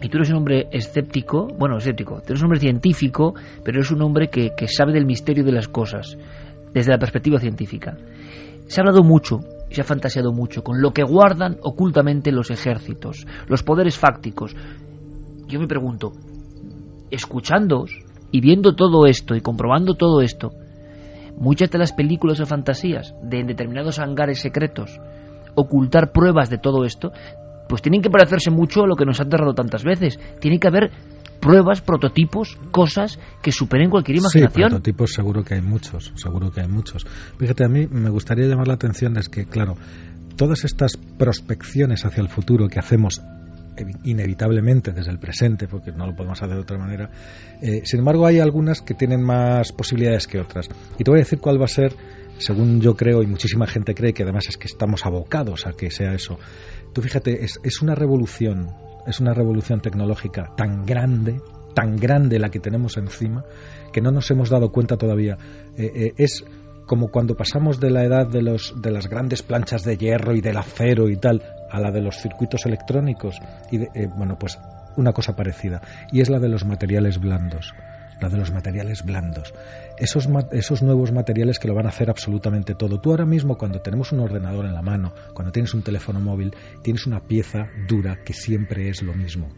y tú eres un hombre escéptico, bueno, escéptico, eres un hombre científico, pero eres un hombre que sabe del misterio de las cosas desde la perspectiva científica. Se ha hablado mucho y se ha fantaseado mucho con lo que guardan ocultamente los ejércitos, los poderes fácticos. Yo me pregunto, escuchándoos y viendo todo esto y comprobando todo esto, muchas de las películas o fantasías de determinados hangares secretos ocultar pruebas de todo esto, pues tienen que parecerse mucho a lo que nos ha aterrado tantas veces. Tiene que haber pruebas, prototipos, cosas que superen cualquier imaginación. Sí, prototipos seguro que hay muchos, seguro que hay muchos. Fíjate, a mí me gustaría llamar la atención es que, claro, todas estas prospecciones hacia el futuro que hacemos inevitablemente desde el presente, porque no lo podemos hacer de otra manera. Eh, sin embargo, hay algunas que tienen más posibilidades que otras. Y te voy a decir cuál va a ser, según yo creo, y muchísima gente cree que además es que estamos abocados a que sea eso. Tú fíjate, es, es una revolución es una revolución tecnológica tan grande, tan grande la que tenemos encima, que no nos hemos dado cuenta todavía. Eh, eh, es como cuando pasamos de la edad de, los, de las grandes planchas de hierro y del acero y tal a la de los circuitos electrónicos. Y eh, bueno, pues una cosa parecida. Y es la de los materiales blandos la de los materiales blandos. Esos, esos nuevos materiales que lo van a hacer absolutamente todo. Tú ahora mismo cuando tenemos un ordenador en la mano, cuando tienes un teléfono móvil, tienes una pieza dura que siempre es lo mismo.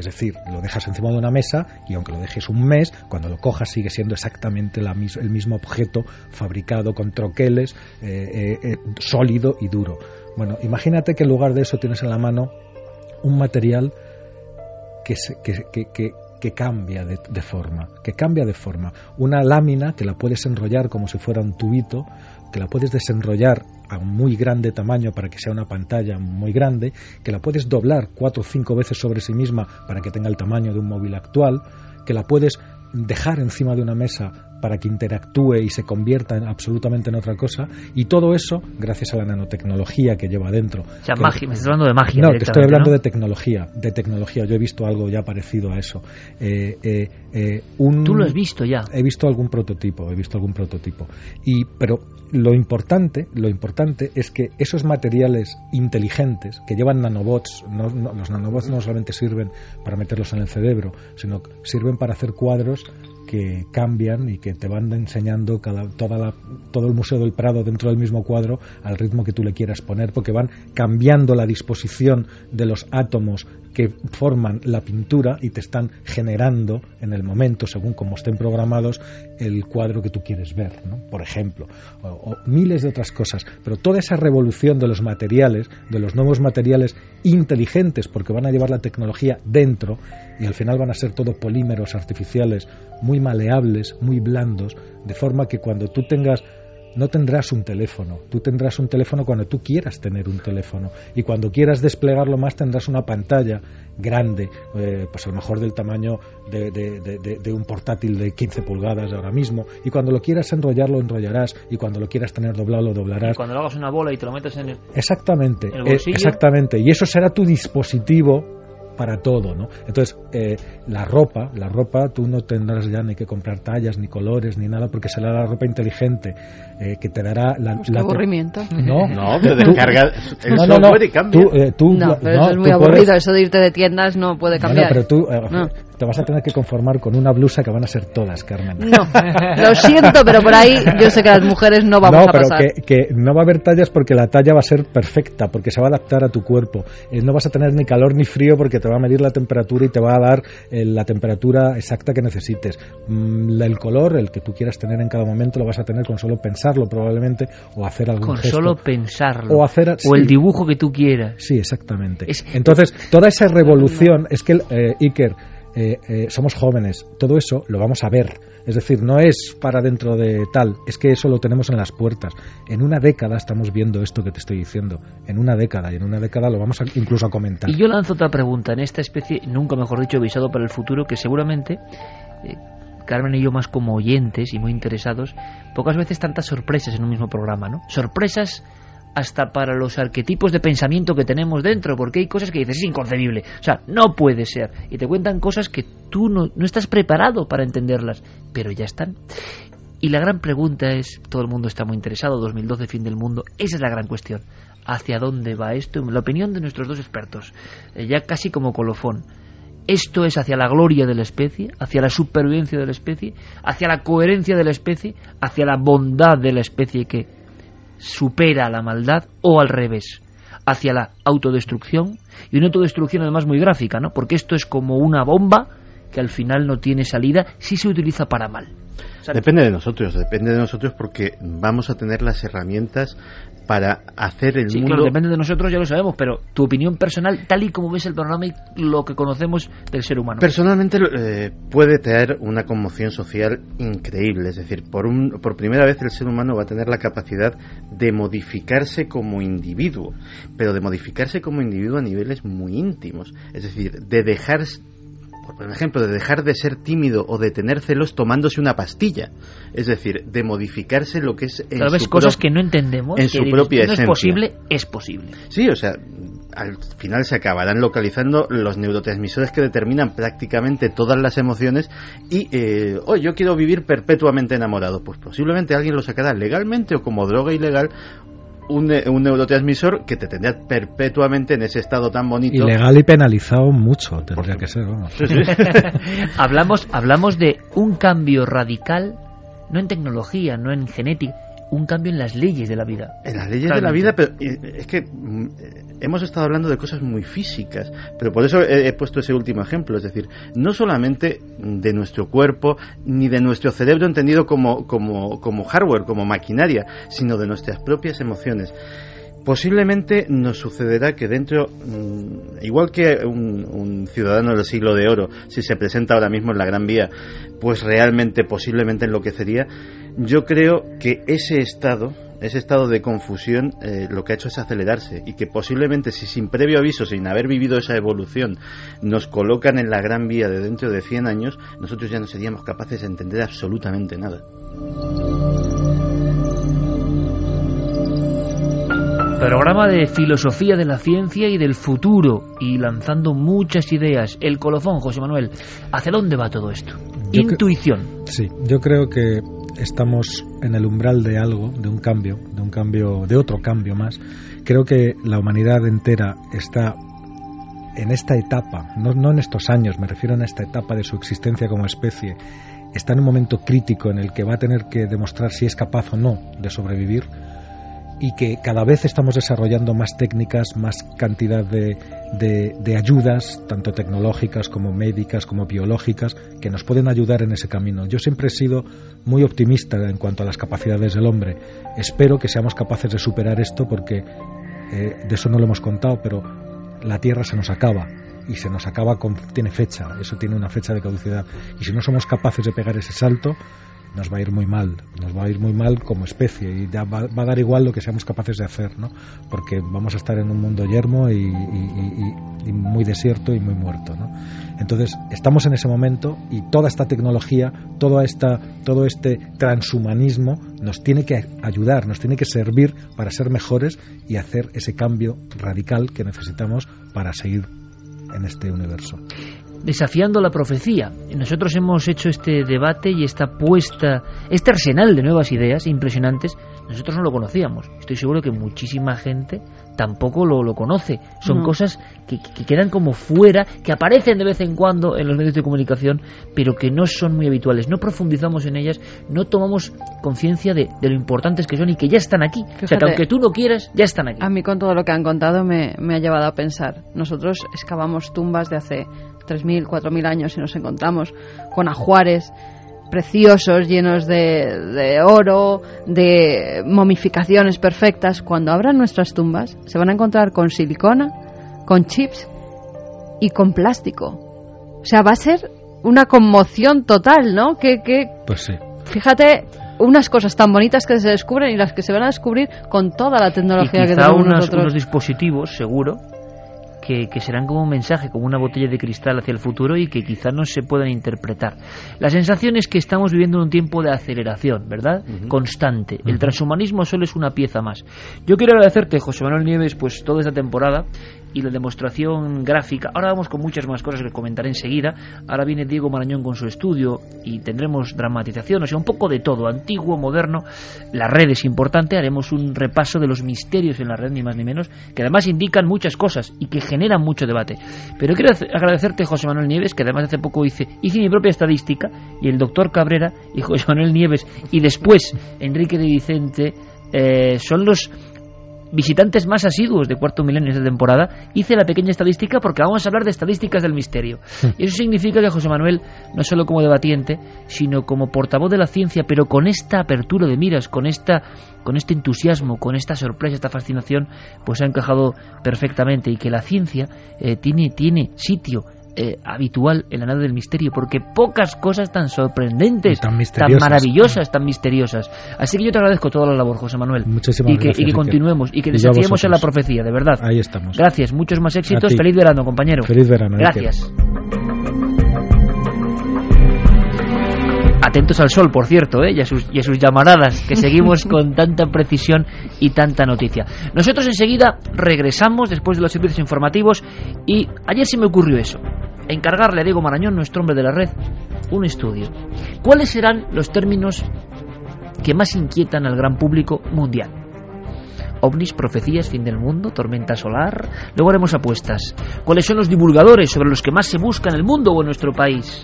Es decir, lo dejas encima de una mesa y aunque lo dejes un mes, cuando lo cojas sigue siendo exactamente el mismo objeto fabricado con troqueles, eh, eh, eh, sólido y duro. Bueno, imagínate que en lugar de eso tienes en la mano un material que, que, que cambia de, forma, que cambia de forma. Una lámina que la puedes enrollar como si fuera un tubito, que la puedes desenrollar a muy grande tamaño para que sea una pantalla muy grande, que la puedes doblar cuatro o cinco veces sobre sí misma para que tenga el tamaño de un móvil actual, que la puedes dejar encima de una mesa para que interactúe y se convierta en, absolutamente en otra cosa y todo eso gracias a la nanotecnología que lleva dentro. O sea, magia, me estás hablando de magia. No, te estoy hablando de tecnología, de tecnología. Yo he visto algo ya parecido a eso. Eh, eh, eh, Tú lo has visto ya. He visto algún prototipo, he visto algún prototipo. Y pero lo importante, lo importante es que esos materiales inteligentes que llevan nanobots, los nanobots no solamente sirven para meterlos en el cerebro, sino sirven para hacer cuadros que cambian y que te van enseñando cada, toda todo el Museo del Prado dentro del mismo cuadro al ritmo que tú le quieras poner, porque van cambiando la disposición de los átomos que forman la pintura y te están generando en el momento, según como estén programados, el cuadro que tú quieres ver, ¿no? por ejemplo, o, miles de otras cosas. Pero toda esa revolución de los materiales, de los nuevos materiales inteligentes, porque van a llevar la tecnología dentro y al final van a ser todo polímeros artificiales muy maleables, muy blandos, de forma que cuando tú tengas no tendrás un teléfono. Tú tendrás un teléfono cuando tú quieras tener un teléfono. Y cuando quieras desplegarlo más tendrás una pantalla grande, eh, pues a lo mejor del tamaño de, un portátil de 15 pulgadas ahora mismo. Y cuando lo quieras enrollar, lo enrollarás. Y cuando lo quieras tener doblado, lo doblarás. Y cuando lo hagas una bola y te lo metes en el. Exactamente. Eh, exactamente. Y eso será tu dispositivo para todo, ¿no? Entonces, eh, la ropa, la ropa, tú no tendrás ya ni que comprar tallas, ni colores, ni nada, porque será la ropa inteligente eh, que te dará la... Pues aburrimiento. No, <laughs> no, pero descarga el no, no, y cambia. Eh, no, pero eso es muy aburrido, eso de irte de tiendas no puede cambiar. pero tú te vas a tener que conformar con una blusa que van a ser todas, Carmen. No, lo siento, pero por ahí yo sé que las mujeres no vamos a pasar. No, pero que, no va a haber tallas porque la talla va a ser perfecta, porque se va a adaptar a tu cuerpo. Eh, no vas a tener ni calor ni frío porque te va a medir la temperatura y te va a dar eh, la temperatura exacta que necesites. Mm, el color, el que tú quieras tener en cada momento, lo vas a tener con solo pensarlo probablemente o hacer algún Con solo pensarlo. O, hacer, o el dibujo que tú quieras. Sí, exactamente. Entonces, toda esa revolución, es que eh, Iker, eh, eh, somos jóvenes, todo eso lo vamos a ver. Es decir, no es para dentro de tal, es que eso lo tenemos en las puertas. En una década estamos viendo esto que te estoy diciendo. En una década, y en una década lo vamos a, incluso a comentar. Y yo lanzo otra pregunta en esta especie, nunca mejor dicho, visado para el futuro, que seguramente. Eh, Carmen y yo más como oyentes y muy interesados, pocas veces tantas sorpresas en un mismo programa, ¿no? Sorpresas hasta para los arquetipos de pensamiento que tenemos dentro, porque hay cosas que dices, es inconcebible, o sea, no puede ser, y te cuentan cosas que tú no, no estás preparado para entenderlas, pero ya están. Y la gran pregunta es, todo el mundo está muy interesado, 2012, fin del mundo, esa es la gran cuestión. ¿Hacia dónde va esto? La opinión de nuestros dos expertos, eh, ya casi como colofón. ¿Esto es hacia la gloria de la especie, hacia la supervivencia de la especie, hacia la coherencia de la especie, hacia la bondad de la especie que supera la maldad o al revés, hacia la autodestrucción y una autodestrucción además muy gráfica, ¿no? Porque esto es como una bomba que al final no tiene salida si se utiliza para mal. Depende de nosotros, depende de nosotros porque vamos a tener las herramientas para hacer el sí, mundo. Claro, depende de nosotros, ya lo sabemos, pero tu opinión personal, tal y como ves el programa y lo que conocemos del ser humano. Personalmente eh, puede traer una conmoción social increíble, es decir, por, un, por primera vez el ser humano va a tener la capacidad de modificarse como individuo, pero de modificarse como individuo a niveles muy íntimos, es decir, de dejar por ejemplo, de dejar de ser tímido o de tener celos tomándose una pastilla. Es decir, de modificarse lo que es. En Tal vez cosas que no entendemos. En su propia no es posible, es posible. Sí, o sea, al final se acabarán localizando los neurotransmisores que determinan prácticamente todas las emociones y, eh, oh, yo quiero vivir perpetuamente enamorado. Pues posiblemente alguien lo sacará legalmente o como droga ilegal un, neurotransmisor que te tendría perpetuamente en ese estado tan bonito. Ilegal y penalizado mucho, tendría que ser. <laughs> hablamos, hablamos de un cambio radical, no en tecnología, no en genética, un cambio en las leyes de la vida. En las leyes de la vida, pero es que mm, hemos estado hablando de cosas muy físicas, pero por eso he, puesto ese último ejemplo, es decir, no solamente de nuestro cuerpo ni de nuestro cerebro entendido como, como, como hardware, como maquinaria, sino de nuestras propias emociones. Posiblemente nos sucederá que dentro, mm, igual que un, un, ciudadano del siglo de oro, si se presenta ahora mismo en la Gran Vía, pues realmente posiblemente enloquecería, yo creo que ese estado, ese estado de confusión, eh, lo que ha hecho es acelerarse y que posiblemente si sin previo aviso, sin haber vivido esa evolución, nos colocan en la gran vía de dentro de 100 años, nosotros ya no seríamos capaces de entender absolutamente nada. Programa de filosofía de la ciencia y del futuro y lanzando muchas ideas. El colofón, José Manuel. ¿Hacia dónde va todo esto? Intuición. Sí, yo creo que estamos en el umbral de algo, de un cambio, de un cambio, de otro cambio más. Creo que la humanidad entera está en esta etapa, no, no en estos años, me refiero a esta etapa de su existencia como especie, está en un momento crítico en el que va a tener que demostrar si es capaz o no de sobrevivir y que cada vez estamos desarrollando más técnicas, más cantidad de, de, ayudas, tanto tecnológicas como médicas, como biológicas, que nos pueden ayudar en ese camino. Yo siempre he sido muy optimista en cuanto a las capacidades del hombre. Espero que seamos capaces de superar esto porque eh, de eso no lo hemos contado, pero la Tierra se nos acaba y se nos acaba con tiene fecha, eso tiene una fecha de caducidad y si no somos capaces de pegar ese salto nos va a ir muy mal, nos va a ir muy mal como especie y ya va, a dar igual lo que seamos capaces de hacer, ¿no? Porque vamos a estar en un mundo yermo y, muy desierto y muy muerto, ¿no? Entonces estamos en ese momento y toda esta tecnología, toda esta, todo este transhumanismo nos tiene que ayudar, nos tiene que servir para ser mejores y hacer ese cambio radical que necesitamos para seguir en este universo desafiando la profecía. Nosotros hemos hecho este debate y esta puesta, este arsenal de nuevas ideas impresionantes, nosotros no lo conocíamos. Estoy seguro que muchísima gente tampoco lo, lo conoce. Son cosas que, quedan como fuera, que aparecen de vez en cuando en los medios de comunicación, pero que no son muy habituales. No profundizamos en ellas, no tomamos conciencia de, lo importantes que son y que ya están aquí. o sea, que aunque tú no quieras, ya están aquí. A mí con todo lo que han contado me, me ha llevado a pensar. Nosotros excavamos tumbas de hace 3.000, 4.000 años y nos encontramos con ajuares preciosos, llenos de, oro, de momificaciones perfectas, cuando abran nuestras tumbas se van a encontrar con silicona, con chips y con plástico. O sea, va a ser una conmoción total, ¿no? Que, que pues sí. Fíjate unas cosas tan bonitas que se descubren y las que se van a descubrir con toda la tecnología que tenemos nosotros. unos dispositivos, seguro, que, serán como un mensaje, como una botella de cristal hacia el futuro y que quizás no se puedan interpretar. La sensación es que estamos viviendo un tiempo de aceleración, ¿verdad? Constante. El transhumanismo solo es una pieza más. Yo quiero agradecerte, José Manuel Nieves, pues toda esta temporada y la demostración gráfica. Ahora vamos con muchas más cosas que comentaré enseguida. Ahora viene Diego Marañón con su estudio y tendremos dramatización, o sea, un poco de todo, antiguo, moderno. La red es importante, haremos un repaso de los misterios en la red, ni más ni menos, que además indican muchas cosas y que generan mucho debate. Pero quiero agradecerte, José Manuel Nieves, que además hace poco hice, hice mi propia estadística, y el doctor Cabrera y José Manuel Nieves, y después Enrique de Vicente, eh, son los visitantes más asiduos de cuarto milenio esta temporada, hice la pequeña estadística porque vamos a hablar de estadísticas del misterio. <laughs> Y eso significa que José Manuel, no solo como debatiente, sino como portavoz de la ciencia, pero con esta apertura de miras, con esta con este entusiasmo, con esta sorpresa, esta fascinación, pues ha encajado perfectamente y que la ciencia eh, tiene, tiene sitio eh, habitual en la nada del misterio, porque pocas cosas tan sorprendentes, tan, maravillosas, tan misteriosas. Así que yo te agradezco toda la labor, José Manuel. Muchísimas y que, y que continuemos y que desafiemos en la profecía, de verdad. Ahí estamos. Gracias, muchos más éxitos. Feliz verano, compañero. Feliz verano. Gracias. Atentos al sol, por cierto, ¿eh? y, a sus, y a sus llamaradas, que seguimos <laughs> con tanta precisión y tanta noticia. Nosotros enseguida regresamos después de los servicios informativos y ayer se me ocurrió eso, encargarle a Diego Marañón, nuestro hombre de la red, un estudio. ¿Cuáles serán los términos que más inquietan al gran público mundial? ovnis, profecías, fin del mundo, tormenta solar. Luego haremos apuestas. ¿Cuáles son los divulgadores sobre los que más se busca en el mundo o en nuestro país?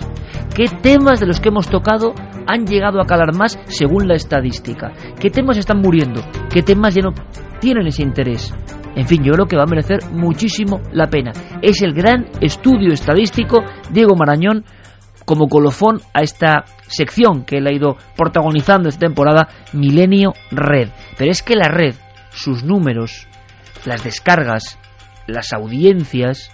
¿Qué temas de los que hemos tocado han llegado a calar más según la estadística? ¿Qué temas están muriendo? ¿Qué temas ya no tienen ese interés? En fin, yo creo que va a merecer muchísimo la pena. Es el gran estudio estadístico Diego Marañón como colofón a esta sección que él ha ido protagonizando esta temporada, Milenio Red. Pero es que la red sus números, las descargas, las audiencias,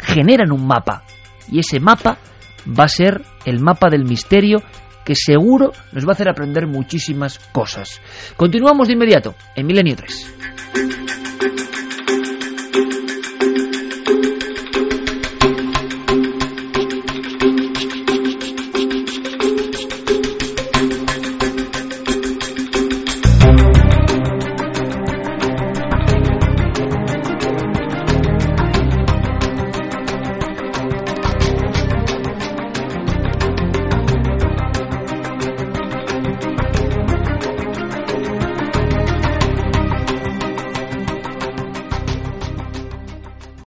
generan un mapa. Y ese mapa va a ser el mapa del misterio que seguro nos va a hacer aprender muchísimas cosas. Continuamos de inmediato en Milenio 3.